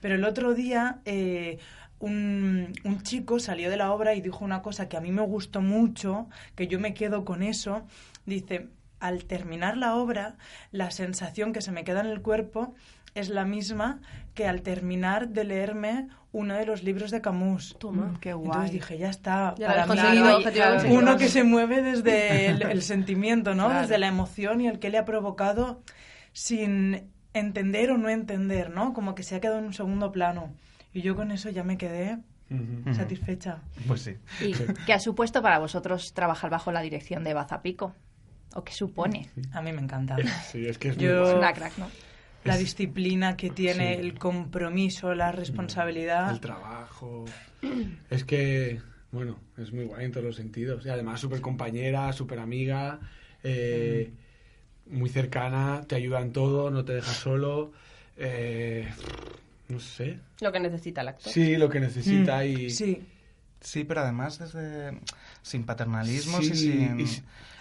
Speaker 7: Pero el otro día... eh, un, un chico salió de la obra y dijo una cosa que a mí me gustó mucho, que yo me quedo con eso. Dice, al terminar la obra, la sensación que se me queda en el cuerpo es la misma que al terminar de leerme uno de los libros de Camus.
Speaker 2: Toma.
Speaker 3: Qué guay.
Speaker 7: Entonces dije, ya está.
Speaker 2: Ya
Speaker 7: para mí,
Speaker 2: conseguido,
Speaker 3: Claro,
Speaker 2: conseguido.
Speaker 7: uno que se mueve desde el, el sentimiento, ¿no?
Speaker 3: Claro.
Speaker 7: Desde la emoción y el que le ha provocado sin entender o no entender, ¿no? Como que se ha quedado en un segundo plano. Y yo con eso ya me quedé satisfecha.
Speaker 5: Pues sí.
Speaker 3: ¿Y qué ha supuesto para vosotros trabajar bajo la dirección de Bazapico? ¿O qué supone?
Speaker 7: A mí me encanta.
Speaker 6: Sí, es que es
Speaker 7: Yo-.
Speaker 3: Es una crack, ¿no?
Speaker 7: La disciplina que tiene,
Speaker 6: Sí.
Speaker 7: el compromiso, la responsabilidad.
Speaker 6: el trabajo. Es que, bueno, es muy guay en todos los sentidos. Y además, súper compañera, súper amiga, eh, muy cercana, te ayuda en todo, no te deja solo. eh, no sé.
Speaker 2: Lo que necesita el actor.
Speaker 6: Sí, lo que necesita
Speaker 7: Mm,
Speaker 6: y.
Speaker 7: Sí,
Speaker 5: Sí, pero además desde sin paternalismos
Speaker 6: Sí,
Speaker 5: y sin
Speaker 6: y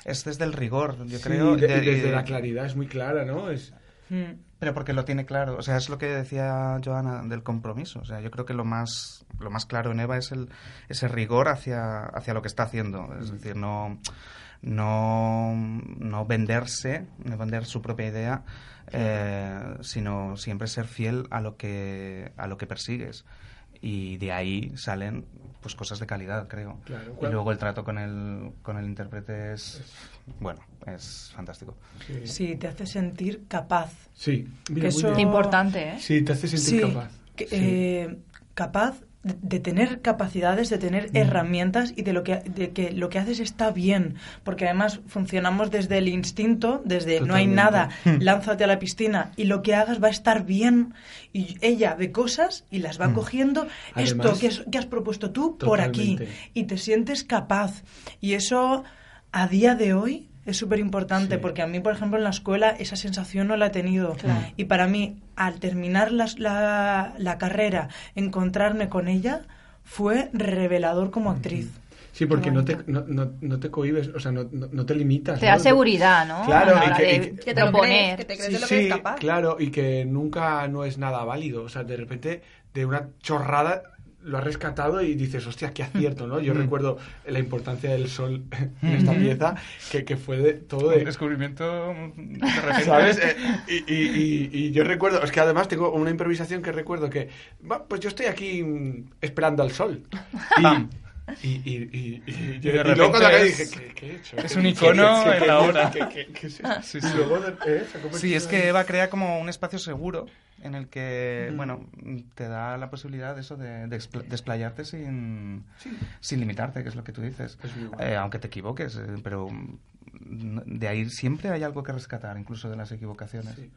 Speaker 5: es desde el rigor, yo
Speaker 6: sí,
Speaker 5: creo.
Speaker 6: de- y desde
Speaker 5: y-
Speaker 6: la claridad es muy clara, ¿no? Es,
Speaker 7: Mm.
Speaker 5: Pero porque lo tiene claro, o sea, es lo que decía Joana del compromiso, o sea, yo creo que lo más lo más claro en Eva es el ese rigor hacia hacia lo que está haciendo, es decir, no no no venderse, no vender su propia idea, eh, sino siempre ser fiel a lo que a lo que persigues y de ahí salen pues cosas de calidad, creo.
Speaker 6: Claro.
Speaker 5: Y luego el trato con el con el intérprete es bueno, es fantástico.
Speaker 6: sí.
Speaker 7: sí, te hace sentir capaz.
Speaker 6: Sí, mira,
Speaker 7: Que eso-.
Speaker 3: Importante, ¿eh?
Speaker 6: Sí, te hace sentir
Speaker 7: Sí,
Speaker 6: capaz.
Speaker 7: que,
Speaker 6: Sí.
Speaker 7: eh, capaz de, de tener capacidades, de tener
Speaker 6: Mm.
Speaker 7: herramientas y de lo que de que lo que haces está bien, porque además funcionamos desde el instinto, desde no hay nada, lánzate a la piscina y lo que hagas va a estar bien. Y ella ve cosas y las va
Speaker 5: Mm.
Speaker 7: cogiendo. Esto que, es- que has propuesto tú por aquí y te sientes capaz. Y eso a día de hoy es súper importante
Speaker 6: Sí.
Speaker 7: porque a mí, por ejemplo, en la escuela esa sensación no la he tenido. Y para mí, al terminar la, la carrera, encontrarme con ella fue revelador como actriz.
Speaker 6: Sí, porque no te, no, no, no te cohibes, o sea, no, no, no te limitas.
Speaker 3: Te
Speaker 6: ¿no?
Speaker 3: da seguridad, ¿no?
Speaker 6: Claro, y que-
Speaker 3: de
Speaker 6: y que-
Speaker 2: Que te lo crees, que te crees
Speaker 6: Sí,
Speaker 2: de lo
Speaker 6: sí,
Speaker 2: que eres capaz.
Speaker 6: claro, y que nunca no es nada válido. O sea, de repente, de una chorrada, lo has rescatado y dices, hostia, qué acierto, ¿no? Yo
Speaker 5: Mm.
Speaker 6: recuerdo la importancia del sol en esta pieza, que, que fue de todo
Speaker 5: Un
Speaker 6: de...
Speaker 5: descubrimiento de repente.
Speaker 6: ¿Sabes? Eh, y, y- y- y yo recuerdo, es que además tengo una improvisación que recuerdo que, "Va, pues yo estoy aquí mm, esperando al sol.
Speaker 5: Pam.
Speaker 6: Y, y, y, y, y,
Speaker 5: Y
Speaker 6: yo-
Speaker 5: de
Speaker 6: y luego cuando
Speaker 5: repente
Speaker 6: acabé
Speaker 5: es-
Speaker 6: dije, ¿qué, qué he hecho?
Speaker 5: es
Speaker 6: ¿Qué-
Speaker 5: un icono en la
Speaker 6: esto?
Speaker 5: Sí, sí.
Speaker 6: eh,
Speaker 5: es que Eva crea como un espacio seguro en el que,
Speaker 6: Mm.
Speaker 5: bueno, te da la posibilidad de eso, de, desplayarte sin, sin limitarte, que es lo que tú dices. Eh, aunque te equivoques, eh, pero mm, de ahí siempre hay algo que rescatar, incluso de las equivocaciones.
Speaker 6: Sí.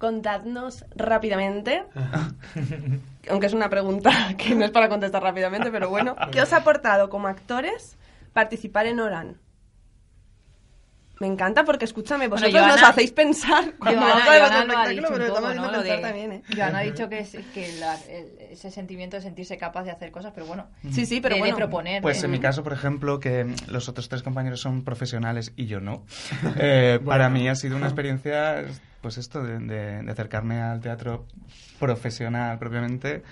Speaker 2: Contadnos rápidamente, aunque es una pregunta que no es para contestar rápidamente, pero bueno, ¿qué os ha aportado como actores participar en Oran? Me encanta porque, escúchame,
Speaker 3: Bueno,
Speaker 2: vosotros nos
Speaker 3: Joana-
Speaker 2: hacéis pensar cuando
Speaker 3: Joana-
Speaker 2: vamos a ver
Speaker 3: Joana lo ha dicho un
Speaker 2: pero
Speaker 3: poco,
Speaker 2: estamos
Speaker 3: ¿no? de-
Speaker 2: también, ¿eh?
Speaker 3: Joana ha dicho que, es, que la- el- ese sentimiento de sentirse capaz de hacer cosas, pero bueno,
Speaker 2: Sí, sí, pero
Speaker 3: de, de
Speaker 2: bueno.
Speaker 3: proponer.
Speaker 5: Pues
Speaker 3: de-
Speaker 5: en mi caso, por ejemplo, que los otros tres compañeros son profesionales y yo no, eh, para mí ha sido una experiencia, pues esto, de, de- de acercarme al teatro profesional propiamente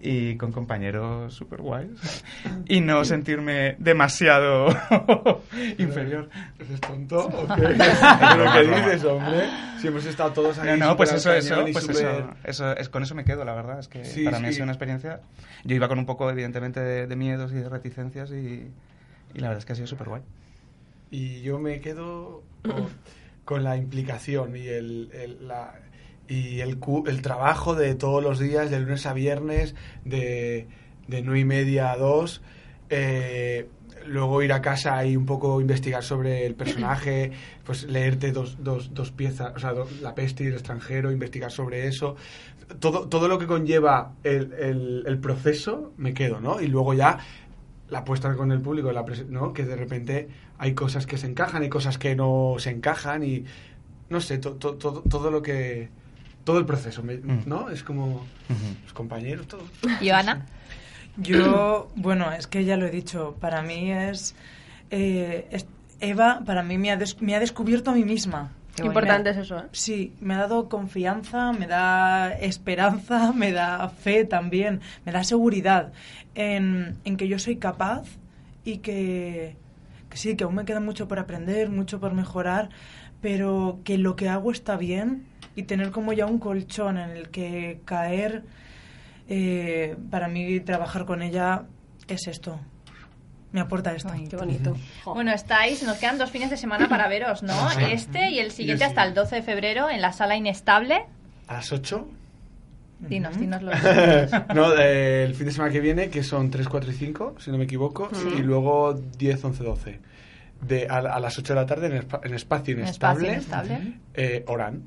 Speaker 5: y con compañeros súper guays y no sentirme demasiado inferior.
Speaker 6: ¿Eres tonto o qué? ¿Pero qué dices, hombre? Si hemos estado todos ahí
Speaker 5: No, no, pues eso, eso, pues
Speaker 6: súper-
Speaker 5: eso, eso, es, con eso me quedo, la verdad, es que
Speaker 6: Sí,
Speaker 5: para mí ha sido una experiencia, yo iba con un poco, evidentemente, de, de miedos y de reticencias y, y la verdad es que ha sido súper guay.
Speaker 6: Y yo me quedo con, con la implicación y el, el- la- y el, cu- el trabajo de todos los días, de lunes a viernes, de, de 9 y media a 2. eh, luego ir a casa y un poco investigar sobre el personaje, pues leerte dos, dos, dos piezas, o sea, do- La peste y el extranjero, investigar sobre eso. Todo, todo lo que conlleva el, el- el proceso, me quedo, ¿no? Y luego ya la puesta con el público, la ¿no? Que de repente hay cosas que se encajan, hay cosas que no se encajan y no sé, to- to- todo todo lo que todo el proceso, me-
Speaker 5: Mm.
Speaker 6: ¿no? Es como los compañeros, todo.
Speaker 3: Joana,
Speaker 7: Yo, bueno, es que ya lo he dicho, para mí es, eh, es- Eva, para mí me ha, des- me ha descubierto a mí misma.
Speaker 2: Qué importante es eso, ¿eh?
Speaker 7: Sí, me ha dado confianza, me da esperanza, me da fe también, me da seguridad en, en que yo soy capaz y que, que sí, que aún me queda mucho por aprender, mucho por mejorar, pero que lo que hago está bien y tener como ya un colchón en el que caer, eh, para mí trabajar con ella es esto, me aporta esto.
Speaker 2: Qué bonito.
Speaker 3: Bueno, estáis, nos quedan dos fines de semana para veros, ¿no?
Speaker 6: Sí.
Speaker 3: Este y el siguiente
Speaker 6: sí.
Speaker 3: hasta el 12 de febrero en la sala inestable.
Speaker 6: A las 8.
Speaker 3: Dinos, dinos los...
Speaker 6: no, eh, el fin de semana que viene, que son 3, 4 y 5, si no me equivoco, y luego 10, 11, 12. De, a, a las 8 de la tarde en, espa- en espacio inestable,
Speaker 3: espacio inestable.
Speaker 6: eh, Orán.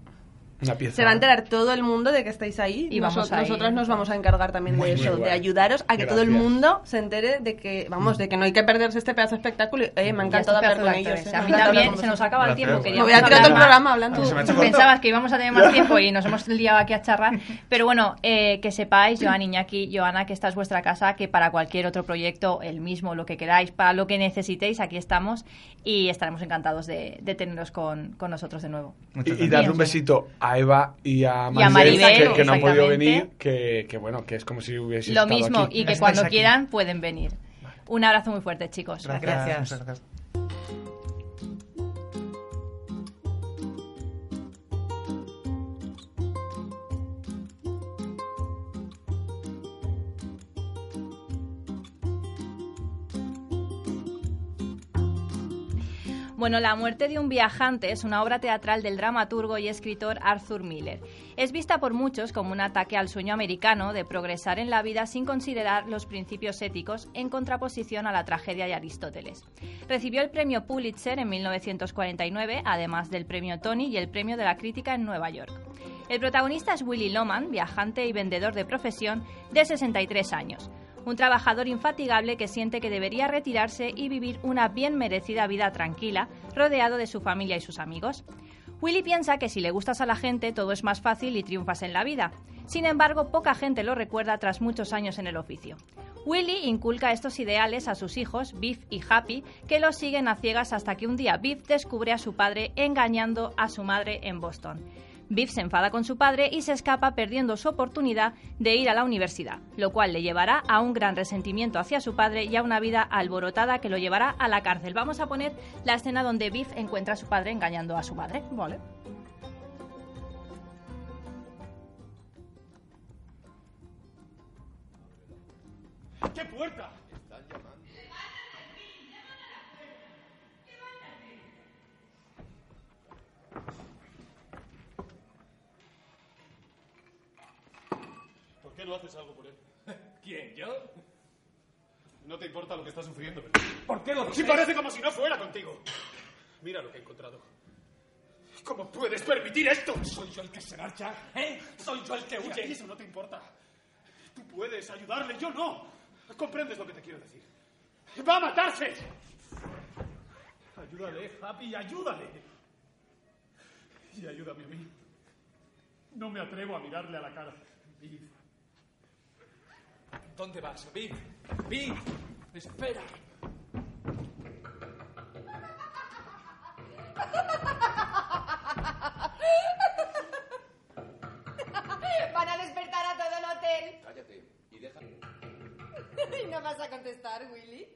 Speaker 6: Una pieza.
Speaker 2: Se va a enterar todo el mundo de que estáis ahí.
Speaker 3: Y vamos.
Speaker 2: Nosotras nos vamos a encargar también
Speaker 6: Muy,
Speaker 2: de eso, de ayudaros a que todo el
Speaker 6: Gracias.
Speaker 2: mundo se entere de que, vamos, de que no hay que perderse este pedazo de espectáculo. Y, Oye, me ha encantado hablar con ellos. eh,
Speaker 3: A
Speaker 2: me
Speaker 3: mí también se nos acaba el
Speaker 5: Gracias.
Speaker 3: tiempo.
Speaker 5: Me
Speaker 3: queríamos
Speaker 2: voy a tirar todo el programa hablando
Speaker 5: me.
Speaker 3: Pensabas que íbamos a tener más tiempo y nos hemos liado aquí a charrar. Pero bueno, eh, que sepáis, Joan Iñaki, Joana, que esta es vuestra casa, que para cualquier otro proyecto, el mismo, lo que queráis, para lo que necesitéis, aquí estamos y estaremos encantados de, de teneros con, con nosotros de nuevo.
Speaker 6: Y, y
Speaker 5: gracias.
Speaker 6: darle un besito a Eva y a
Speaker 3: Y a
Speaker 6: Maribel,
Speaker 3: Maribel,
Speaker 6: que, que no han podido venir, que, que bueno, que es como si hubiese
Speaker 3: Lo
Speaker 6: estado
Speaker 3: mismo
Speaker 6: aquí.
Speaker 3: y que cuando
Speaker 7: aquí.
Speaker 3: quieran pueden venir. Un abrazo muy fuerte, chicos.
Speaker 5: Gracias.
Speaker 7: Gracias.
Speaker 5: gracias.
Speaker 3: Bueno, La muerte de un viajante es una obra teatral del dramaturgo y escritor Arthur Miller. Es vista por muchos como un ataque al sueño americano de progresar en la vida sin considerar los principios éticos en contraposición a la tragedia de Aristóteles. Recibió el premio Pulitzer en 1949, además del premio Tony y el premio de la crítica en Nueva York. El protagonista es Willy Loman, viajante y vendedor de profesión de 63 años un trabajador infatigable que siente que debería retirarse y vivir una bien merecida vida tranquila, rodeado de su familia y sus amigos. Willy piensa que si le gustas a la gente todo es más fácil y triunfas en la vida. Sin embargo, poca gente lo recuerda tras muchos años en el oficio. Willy inculca estos ideales a sus hijos, Biff y Happy, que los siguen a ciegas hasta que un día Biff descubre a su padre engañando a su madre en Boston. Biff se enfada con su padre y se escapa perdiendo su oportunidad de ir a la universidad, lo cual le llevará a un gran resentimiento hacia su padre y a una vida alborotada que lo llevará a la cárcel. Vamos a poner la escena donde Biff encuentra a su padre engañando a su madre.
Speaker 7: Vale.
Speaker 6: ¿Qué puerta? No haces algo por él?
Speaker 8: ¿Quién, yo?
Speaker 6: No te importa lo que está sufriendo, ¿verdad?
Speaker 8: ¿Por qué lo
Speaker 6: Si
Speaker 8: dices?
Speaker 6: parece como si no fuera contigo. Mira lo que he encontrado. ¿Cómo puedes permitir esto?
Speaker 8: ¿Soy yo el que se marcha? ¿Eh? ¿Soy yo el que
Speaker 6: Y
Speaker 8: huye?
Speaker 6: eso no te importa. Tú puedes ayudarle, yo no. ¿Comprendes lo que te quiero decir? ¡Va a matarse! Ayúdale, Happy, ayúdale. Y ayúdame a mí. No me atrevo a mirarle a la cara.
Speaker 8: ¿Dónde vas, Viv? Viv, espera.
Speaker 9: Van a despertar a todo el hotel.
Speaker 10: Cállate y deja.
Speaker 9: Y no vas a contestar, Willy.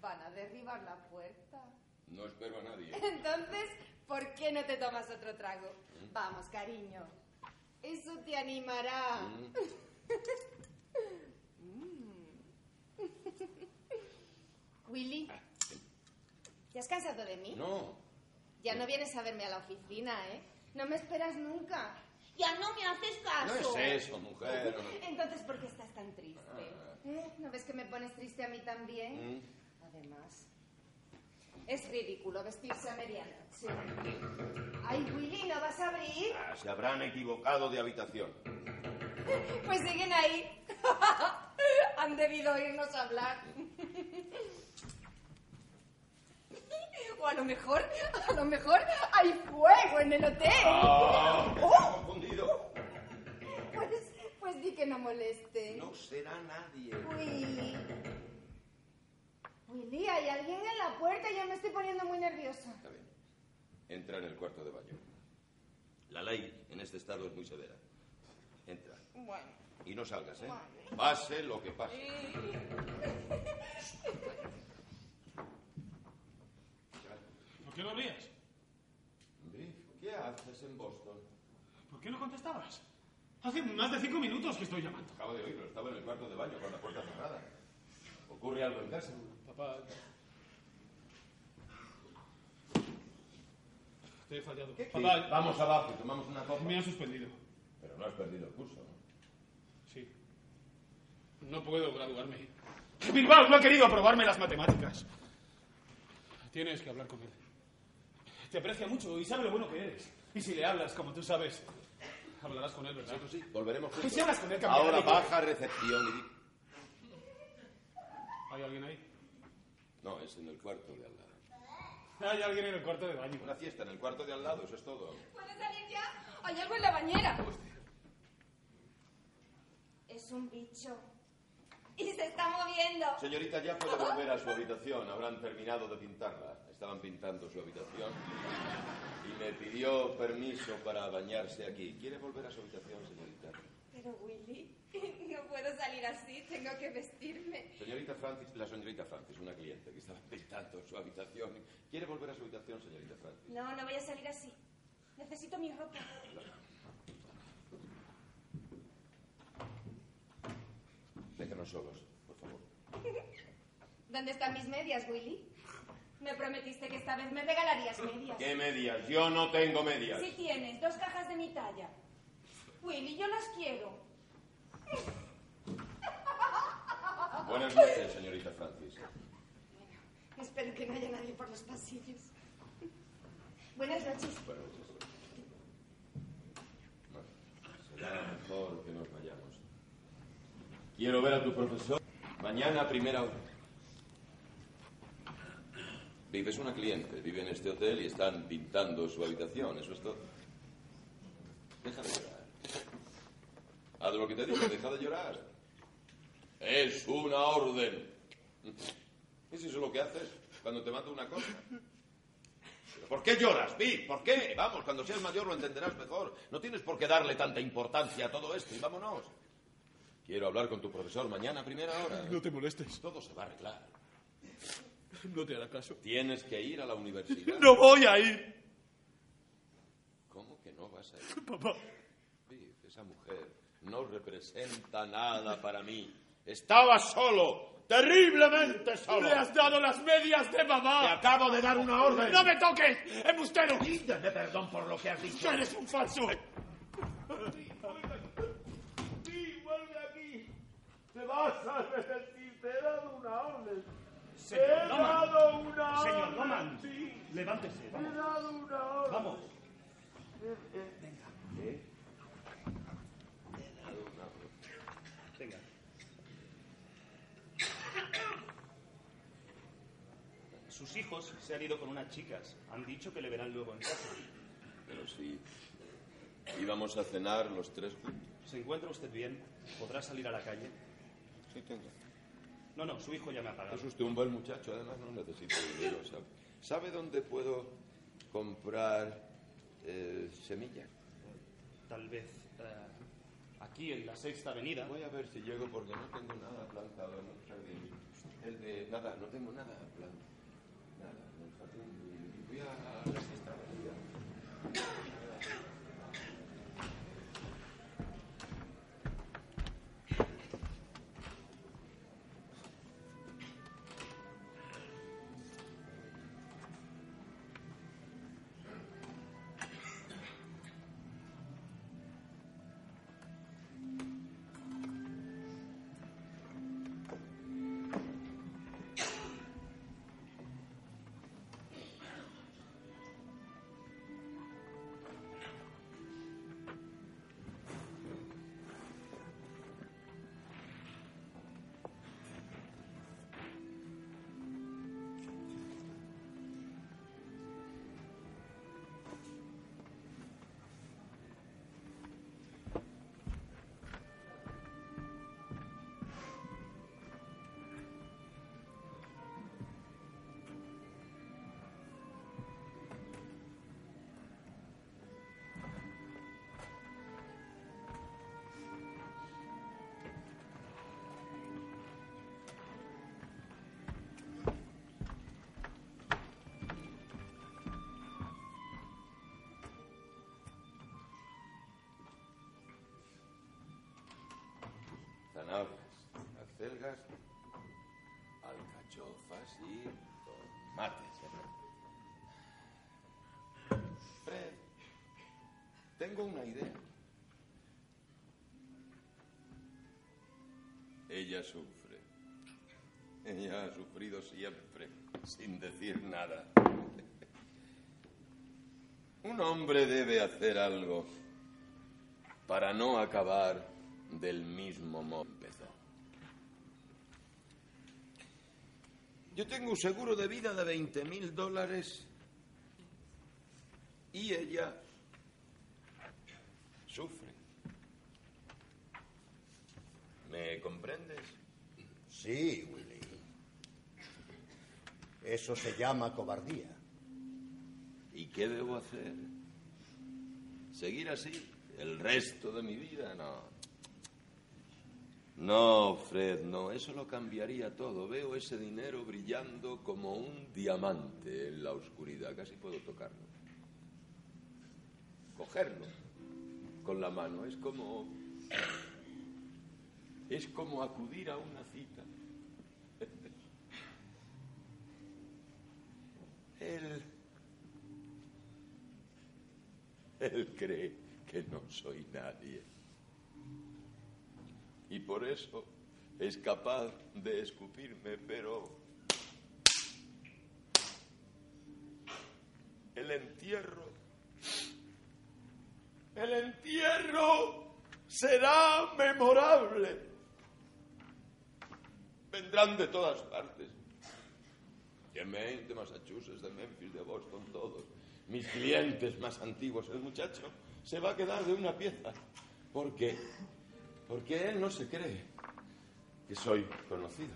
Speaker 9: Van a derribar la puerta.
Speaker 10: No espero a nadie.
Speaker 9: Entonces, ¿por qué no te tomas otro trago? Vamos, cariño. Eso te animará. Mm. Willy, ¿te has cansado de mí?
Speaker 10: No.
Speaker 9: Ya no vienes a verme a la oficina, ¿eh? No me esperas nunca. Ya no me haces
Speaker 10: No
Speaker 9: caso.
Speaker 10: es eso, mujer.
Speaker 9: Entonces, ¿por qué estás tan triste? ¿Eh? ¿No ves que me pones triste a mí también?
Speaker 10: Mm.
Speaker 9: Además, es ridículo vestirse a medianoche. Ay, Willy, ¿no vas a abrir?
Speaker 10: Ah, se habrán equivocado de habitación.
Speaker 9: Pues siguen ahí. Han debido oírnos hablar. O a lo mejor, a lo mejor hay fuego en el hotel.
Speaker 10: ¡Ah!
Speaker 9: Oh,
Speaker 10: confundido!
Speaker 9: pues, pues di que no moleste.
Speaker 10: No será nadie.
Speaker 9: Willy. Willy, hay alguien en la puerta. Ya me estoy poniendo muy nerviosa.
Speaker 10: Está bien. Entra en el cuarto de baño. La ley en este estado es muy severa. Entra.
Speaker 9: Bueno.
Speaker 10: Y no salgas, ¿eh? Pase lo que pase.
Speaker 6: ¿Por qué no abrías?
Speaker 10: Biff, ¿qué haces en Boston?
Speaker 6: ¿Por qué no contestabas? Hace más de cinco minutos que estoy llamando.
Speaker 10: Acabo de oírlo. Estaba en el cuarto de baño con la puerta cerrada. ¿Ocurre algo en casa?
Speaker 6: Papá. Te he fallado.
Speaker 10: Sí,
Speaker 6: Papá,
Speaker 10: vamos abajo y tomamos una copa.
Speaker 6: me han suspendido.
Speaker 10: Pero no has perdido el curso, ¿no?
Speaker 6: Sí. No puedo graduarme. Bilbao no ha querido aprobarme las matemáticas. Tienes que hablar con él. Te aprecia mucho y sabe lo bueno que eres. Y si le hablas, como tú sabes, hablarás con él, ¿verdad?
Speaker 10: Sí, sí, volveremos
Speaker 6: Y
Speaker 10: juntos.
Speaker 6: si hablas con él, cambiará
Speaker 10: Ahora
Speaker 6: de
Speaker 10: baja recepción y.
Speaker 6: ¿Hay alguien ahí?
Speaker 10: No, es en el cuarto de al lado.
Speaker 6: Hay alguien en el cuarto de baño.
Speaker 10: Una fiesta en el cuarto de al lado, eso es todo.
Speaker 9: ¿Puedes salir ya? Hay algo en la bañera. Es un bicho. Y se está moviendo.
Speaker 10: Señorita, ya puede volver a su habitación. Habrán terminado de pintarla. Estaban pintando su habitación. Y me pidió permiso para bañarse aquí. ¿Quiere volver a su habitación, señorita?
Speaker 9: Pero Willy, no puedo salir así. Tengo que vestirme.
Speaker 10: Señorita Francis, la señorita Francis, una cliente que estaba pintando su habitación. ¿Quiere volver a su habitación, señorita Francis?
Speaker 9: No, no voy a salir así. Necesito mi ropa.
Speaker 10: Déjanos solos, por favor.
Speaker 9: ¿Dónde están mis medias, Willy? Me prometiste que esta vez me regalarías medias.
Speaker 10: ¿Qué medias? Yo no tengo medias.
Speaker 9: Sí tienes, dos cajas de mi talla. Willy, yo las quiero.
Speaker 10: Buenas noches, señorita Francis.
Speaker 9: Espero que no haya nadie por los pasillos. Buenas noches.
Speaker 10: Buenas noches. Bueno, será mejor que nos. Quiero ver a tu profesor mañana a primera hora. Vive es una cliente, vive en este hotel y están pintando su habitación, eso es todo. Deja de llorar. Haz lo que te digo, deja de llorar. Es una orden. ¿Es eso lo que haces cuando te mando una cosa? ¿Por qué lloras, Vic? ¿Por qué? Vamos, cuando seas mayor lo entenderás mejor. No tienes por qué darle tanta importancia a todo esto y vámonos. Quiero hablar con tu profesor mañana a primera hora.
Speaker 8: No te molestes.
Speaker 10: Todo se va a arreglar.
Speaker 8: No te hará caso.
Speaker 10: Tienes que ir a la universidad.
Speaker 8: ¡No voy a ir!
Speaker 10: ¿Cómo que no vas a ir?
Speaker 8: Papá.
Speaker 10: Esa mujer no representa nada para mí. Estaba solo, terriblemente solo.
Speaker 8: ¡Le has dado las medias de mamá!
Speaker 10: Te acabo de dar una orden.
Speaker 8: ¡No me toques! ¡Embustero!
Speaker 10: Pídeme perdón por lo que has dicho.
Speaker 8: ¡Eres un falso!
Speaker 11: Sí, vuelve aquí. Te vas a arrepentir. Te he dado una orden. Te
Speaker 8: Señor
Speaker 11: he
Speaker 8: Loman.
Speaker 11: dado una orden.
Speaker 8: Señor Loman.
Speaker 11: Sí.
Speaker 8: Levántese,
Speaker 11: Te he
Speaker 8: vamos.
Speaker 11: dado una orden.
Speaker 8: Vamos.
Speaker 11: Eh, eh.
Speaker 10: ¿Qué?
Speaker 8: Venga. Sus hijos se han ido con unas chicas. Han dicho que le verán luego en casa.
Speaker 10: Pero sí. Íbamos a cenar los tres juntos.
Speaker 8: ¿Se encuentra usted bien? ¿Podrá salir a la calle?
Speaker 10: Sí, tengo.
Speaker 8: No, no, su hijo ya me ha pagado.
Speaker 10: Es usted un buen muchacho, además no necesito dinero. ¿sabe, ¿Sabe dónde puedo comprar eh, semilla?
Speaker 8: Tal vez eh, aquí en la sexta avenida.
Speaker 10: Voy a ver si llego porque no tengo nada plantado en el jardín. El de, nada, no tengo nada plantado. Nada, en el jardín. Voy a la sexta avenida. Zanahorias, acelgas, alcachofas y tomates. Fred, tengo una idea. Ella sufre. Ella ha sufrido siempre, sin decir nada. Un hombre debe hacer algo para no acabar del mismo modo empezó. Yo tengo un seguro de vida de 20 mil dólares y ella sufre. ¿Me comprendes?
Speaker 12: Sí, Willy. Eso se llama cobardía.
Speaker 10: ¿Y qué debo hacer? ¿Seguir así el resto de mi vida? No. No, Fred, no. Eso lo cambiaría todo. Veo ese dinero brillando como un diamante en la oscuridad. Casi puedo tocarlo. Cogerlo con la mano. Es como... Es como acudir a una cita. Él... Él cree que no soy nadie. Y por eso es capaz de escupirme, pero... El entierro... El entierro será memorable. Vendrán de todas partes. De Maine, de Massachusetts, de Memphis, de Boston, todos. Mis clientes más antiguos. El muchacho se va a quedar de una pieza. ¿Por qué? Porque él no se cree que soy conocido.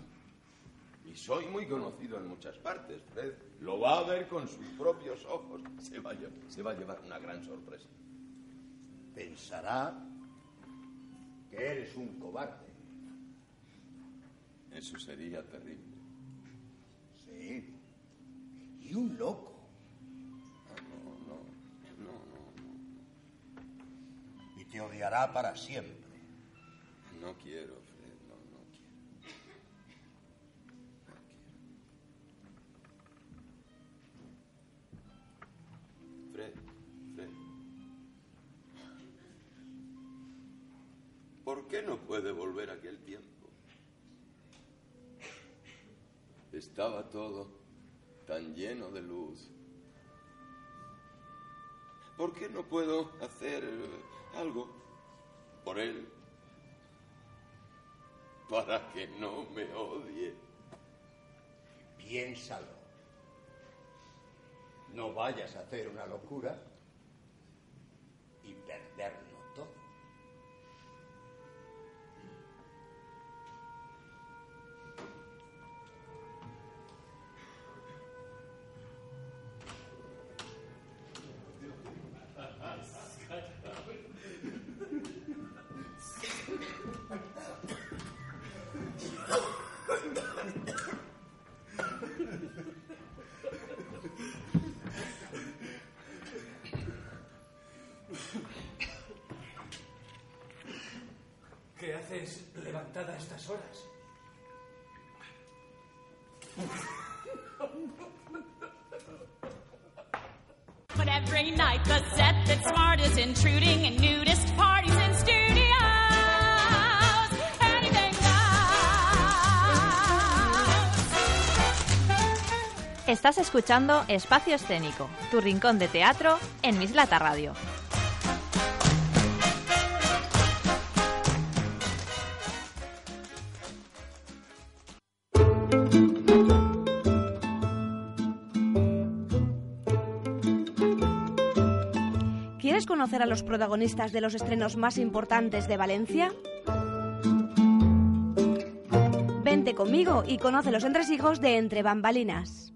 Speaker 10: Y soy muy conocido en muchas partes, Fred. Lo va a ver con sus propios ojos. Se va a, lle- se va a llevar una gran sorpresa.
Speaker 12: Pensará que eres un cobarde.
Speaker 10: Eso sería terrible.
Speaker 12: Sí. Y un loco.
Speaker 10: No, no, no, no,
Speaker 12: Y te odiará para siempre.
Speaker 10: No. Quiero, Fred, no, no quiero. No quiero. Fred, Fred. ¿Por qué no puede volver aquel tiempo? Estaba todo tan lleno de luz. ¿Por qué no puedo hacer algo por él? Para que no me odie.
Speaker 12: Piénsalo. No vayas a hacer una locura y perderlo
Speaker 13: levantada a estas horas?
Speaker 4: But every night the set that's smartest intruding and nudist parties in studios. Anything
Speaker 3: Estás escuchando Espacio Escénico, tu rincón de teatro en Mislata Radio.
Speaker 14: Conocer a los protagonistas de los estrenos más importantes de Valencia? Vente conmigo y conoce los entresijos de Entre Bambalinas.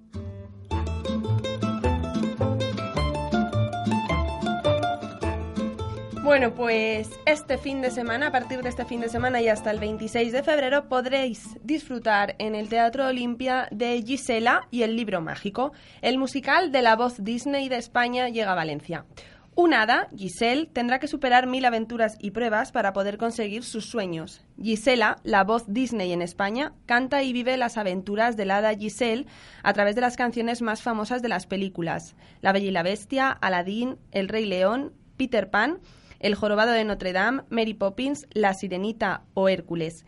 Speaker 2: Bueno, pues este fin de semana, a partir de este fin de semana y hasta el 26 de febrero, podréis disfrutar en el Teatro Olimpia de Gisela y el libro mágico. El musical de la voz Disney de España llega a Valencia. Un hada, Giselle, tendrá que superar mil aventuras y pruebas para poder conseguir sus sueños. Gisela, la voz Disney en España, canta y vive las aventuras del hada Giselle a través de las canciones más famosas de las películas: La Bella y la Bestia, Aladdin, El Rey León, Peter Pan, El Jorobado de Notre Dame, Mary Poppins, La Sirenita o Hércules.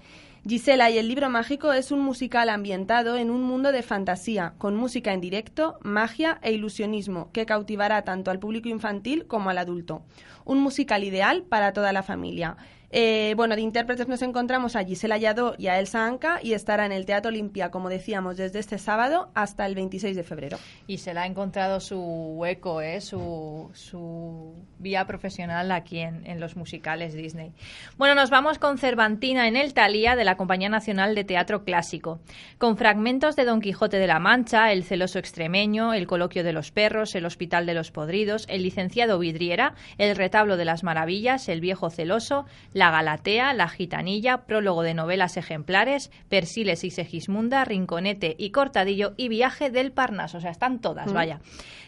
Speaker 2: Gisela y el libro mágico es un musical ambientado en un mundo de fantasía, con música en directo, magia e ilusionismo, que cautivará tanto al público infantil como al adulto. Un musical ideal para toda la familia. Eh, bueno, de intérpretes nos encontramos a Gisela Yadó y a Elsa Anca y estará en el Teatro Olimpia, como decíamos, desde este sábado hasta el 26 de febrero.
Speaker 3: Y se le ha encontrado su hueco, ¿eh? su, su vía profesional aquí en, en los musicales Disney. Bueno, nos vamos con Cervantina en el Talía de la Compañía Nacional de Teatro Clásico, con fragmentos de Don Quijote de la Mancha, El celoso extremeño, El coloquio de los perros, El hospital de los podridos, El licenciado Vidriera, El retablo de las maravillas, El viejo celoso, Galatea, La gitanilla, prólogo de novelas ejemplares, Persiles y Segismunda, Rinconete y Cortadillo y Viaje del Parnaso. O sea, están todas,
Speaker 15: Mm.
Speaker 3: vaya.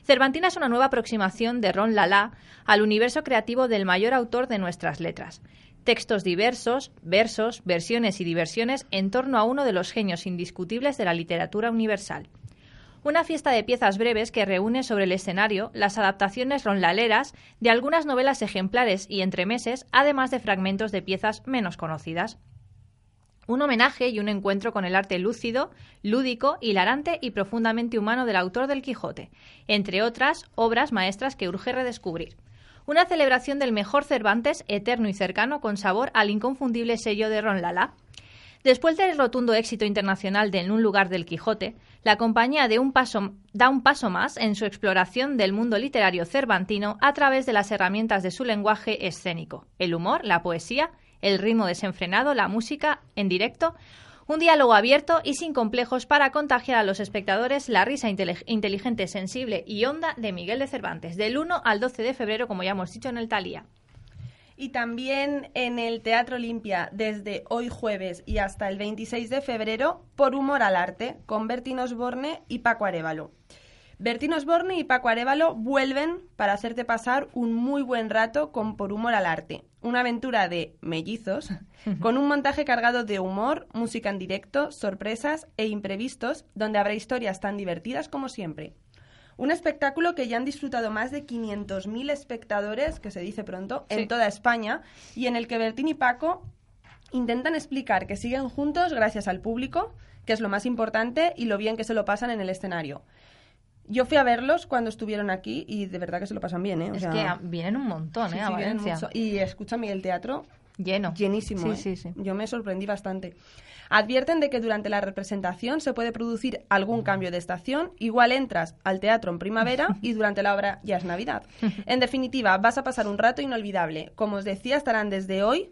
Speaker 3: Cervantina es una nueva aproximación de Ron Lala al universo creativo del mayor autor de nuestras letras. Textos diversos, versos, versiones y diversiones en torno a uno de los genios indiscutibles de la literatura universal. Una fiesta de piezas breves que reúne sobre el escenario las adaptaciones ronlaleras de algunas novelas ejemplares y entremeses, además de fragmentos de piezas menos conocidas. Un homenaje y un encuentro con el arte lúcido, lúdico, hilarante y profundamente humano del autor del Quijote, entre otras obras maestras que urge redescubrir. Una celebración del mejor Cervantes, eterno y cercano, con sabor al inconfundible sello de Ron Lala. Después del rotundo éxito internacional de En un lugar del Quijote, la compañía da un paso más en su exploración del mundo literario cervantino a través de las herramientas de su lenguaje escénico, el humor, la poesía, el ritmo desenfrenado, la música en directo, Un diálogo abierto y sin complejos para contagiar a los espectadores la risa inteligente, sensible y honda de Miguel de Cervantes, del 1 al 12 de febrero, como ya hemos dicho en el Talía.
Speaker 2: Y también en el Teatro Olimpia, desde hoy jueves y hasta el 26 de febrero, por Humor al Arte, con Bertín Osborne y Paco Arevalo. Bertín Osborne y Paco Arevalo vuelven para hacerte pasar un muy buen rato con Por Humor al Arte, una aventura de mellizos, con un montaje cargado de humor, música en directo, sorpresas e imprevistos, donde habrá historias tan divertidas como siempre. Un espectáculo que ya han disfrutado más de 500.000 espectadores, que se dice pronto,
Speaker 3: Sí.
Speaker 2: en toda España, y en el que Bertín y Paco intentan explicar que siguen juntos gracias al público, que es lo más importante, y lo bien que se lo pasan en el escenario. Yo fui a verlos cuando estuvieron aquí y de verdad que se lo pasan bien, ¿eh? O
Speaker 3: Es
Speaker 2: sea,
Speaker 3: que ah, vienen un montón,
Speaker 2: sí,
Speaker 3: ¿eh? a
Speaker 2: sí,
Speaker 3: Valencia.
Speaker 2: mucho. Y escúchame, el teatro
Speaker 3: Lleno.
Speaker 2: llenísimo.
Speaker 3: Sí,
Speaker 2: ¿eh?
Speaker 3: sí, sí.
Speaker 2: Yo me sorprendí bastante. Advierten de que durante la representación se puede producir algún cambio de estación. Igual entras al teatro en primavera y durante la obra ya es Navidad. En definitiva, vas a pasar un rato inolvidable. Como os decía, estarán desde hoy,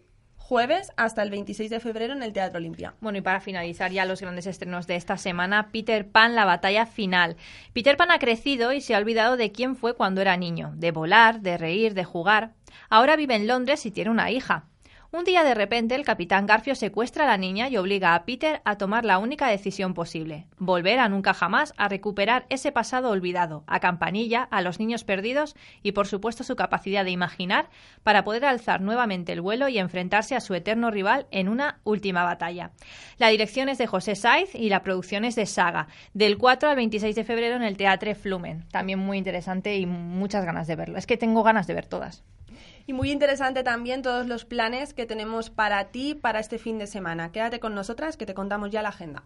Speaker 2: jueves, hasta el 26 de febrero en el Teatro Olimpia.
Speaker 3: Bueno, y para finalizar ya los grandes estrenos de esta semana, Peter Pan, la batalla final. Peter Pan ha crecido y se ha olvidado de quién fue cuando era niño, de volar, de reír, de jugar. Ahora vive en Londres y tiene una hija. Un día de repente el capitán Garfio secuestra a la niña y obliga a Peter a tomar la única decisión posible, volver a nunca jamás a recuperar ese pasado olvidado, a Campanilla, a los niños perdidos y por supuesto su capacidad de imaginar para poder alzar nuevamente el vuelo y enfrentarse a su eterno rival en una última batalla. La dirección es de José Saiz y la producción es de Saga, del 4 al 26 de febrero en el Teatre Flumen. También muy interesante y muchas ganas de verlo. Es que tengo ganas de ver todas.
Speaker 2: Y muy interesante también todos los planes que tenemos para ti para este fin de semana. Quédate con nosotras que te contamos ya la agenda.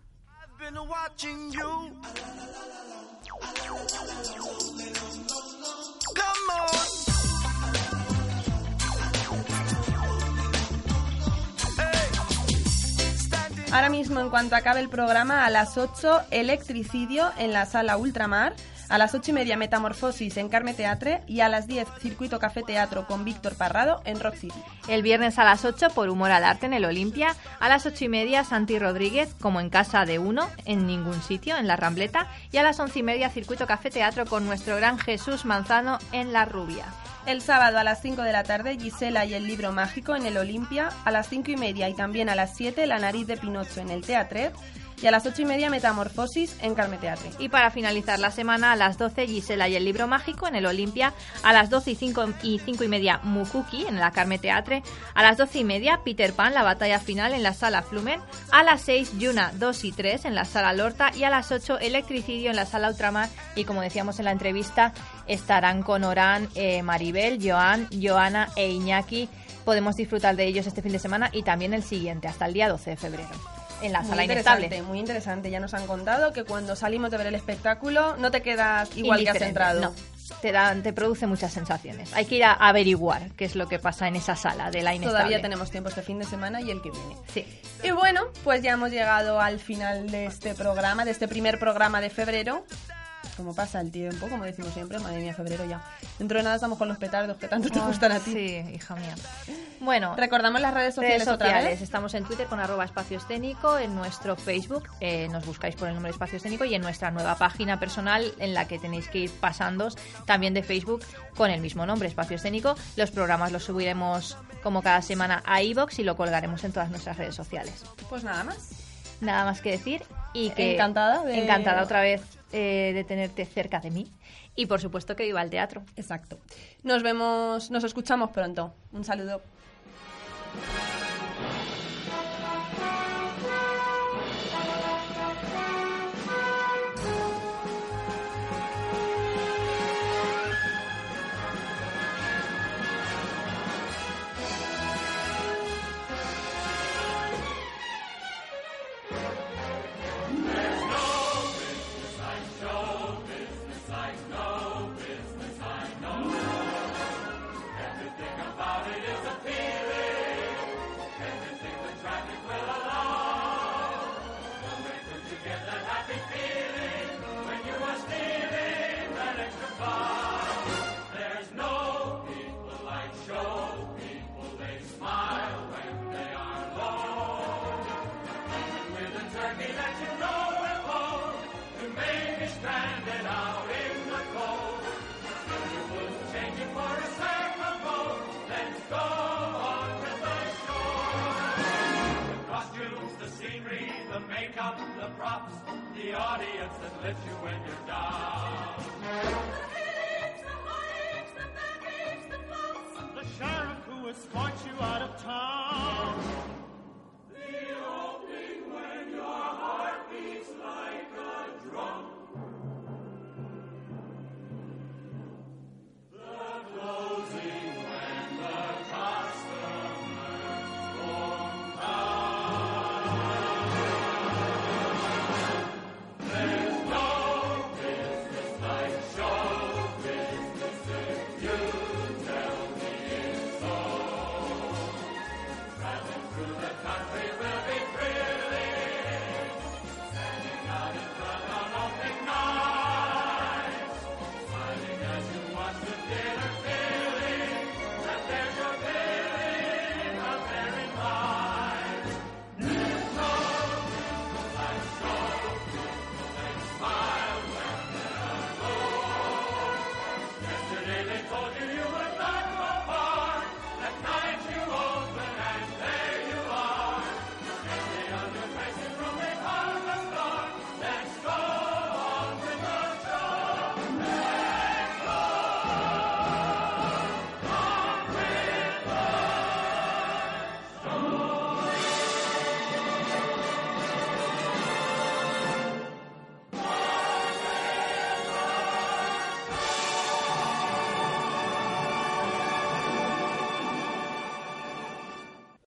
Speaker 2: Ahora mismo, en cuanto acabe el programa, a las 8, Electricidio en la sala Ultramar. A las 8 y media, Metamorfosis en Carme Teatre. Y a las 10, Circuito Café Teatro con Víctor Parrado en Rock City.
Speaker 3: El viernes a las 8 por Humor al Arte en el Olimpia. A las 8 y media Santi Rodríguez como en casa de uno, en ningún sitio, en la Rambleta. Y a las 11 y media Circuito Café Teatro con nuestro gran Jesús Manzano en La Rubia.
Speaker 2: El sábado a las 5 de la tarde, Gisela y el libro mágico en el Olimpia. A las 5 y media y también a las 7, La nariz de Pinocho en el Teatret. Y a las 8 y media, Metamorfosis en Carme Teatre.
Speaker 3: Y para finalizar la semana, a las 12 Gisela y el libro mágico en el Olimpia. A las 12 y 5 y, 5 y media Mukuki en la Carme Teatre. A las 12 y media Peter Pan, la batalla final en la sala Flumen. A las 6 Yuna 2 y 3 en la sala Lorta. Y a las 8 Electricidio en la sala Ultramar. Y como decíamos en la entrevista, estarán con Orán, eh, Maribel, Joan, Joana e Iñaki. Podemos disfrutar de ellos este fin de semana y también el siguiente, hasta el día 12 de febrero. En la
Speaker 2: Muy
Speaker 3: sala
Speaker 2: interesante,
Speaker 3: inestable.
Speaker 2: muy interesante. Ya nos han contado que cuando salimos de ver el espectáculo no te quedas igual que has entrado.
Speaker 3: No, te, da- te produce muchas sensaciones. Hay que ir a averiguar qué es lo que pasa en esa sala de la inestable.
Speaker 2: Todavía tenemos tiempo este fin de semana y el que viene.
Speaker 3: Sí.
Speaker 2: Y bueno, pues ya hemos llegado al final de este programa, de este primer programa de febrero. Como pasa el tiempo, como decimos siempre, madre mía, febrero ya. Dentro de nada estamos con los petardos que tanto te gustan a ti.
Speaker 3: Sí, hija mía. Bueno,
Speaker 2: Recordamos las redes sociales,
Speaker 3: redes
Speaker 2: otra
Speaker 3: sociales.
Speaker 2: vez.
Speaker 3: Estamos en Twitter con arroba espacio escénico, en nuestro Facebook eh, nos buscáis por el nombre espacio escénico y en nuestra nueva página personal en la que tenéis que ir pasando también de Facebook con el mismo nombre, espacio escénico. Los programas los subiremos como cada semana a iBox y lo colgaremos en todas nuestras redes sociales.
Speaker 2: Pues nada más.
Speaker 3: Nada más que decir y que
Speaker 2: Encantada de-
Speaker 3: encantada otra vez eh, de tenerte cerca de mí y por supuesto que viva el teatro.
Speaker 2: Exacto. Nos vemos, nos escuchamos pronto. Un saludo.
Speaker 11: Take
Speaker 15: up the props, the audience that lifts you when you're down.
Speaker 2: The headaches, the heartaches, the backaches, the bumps. The
Speaker 8: sheriff who escorts you out.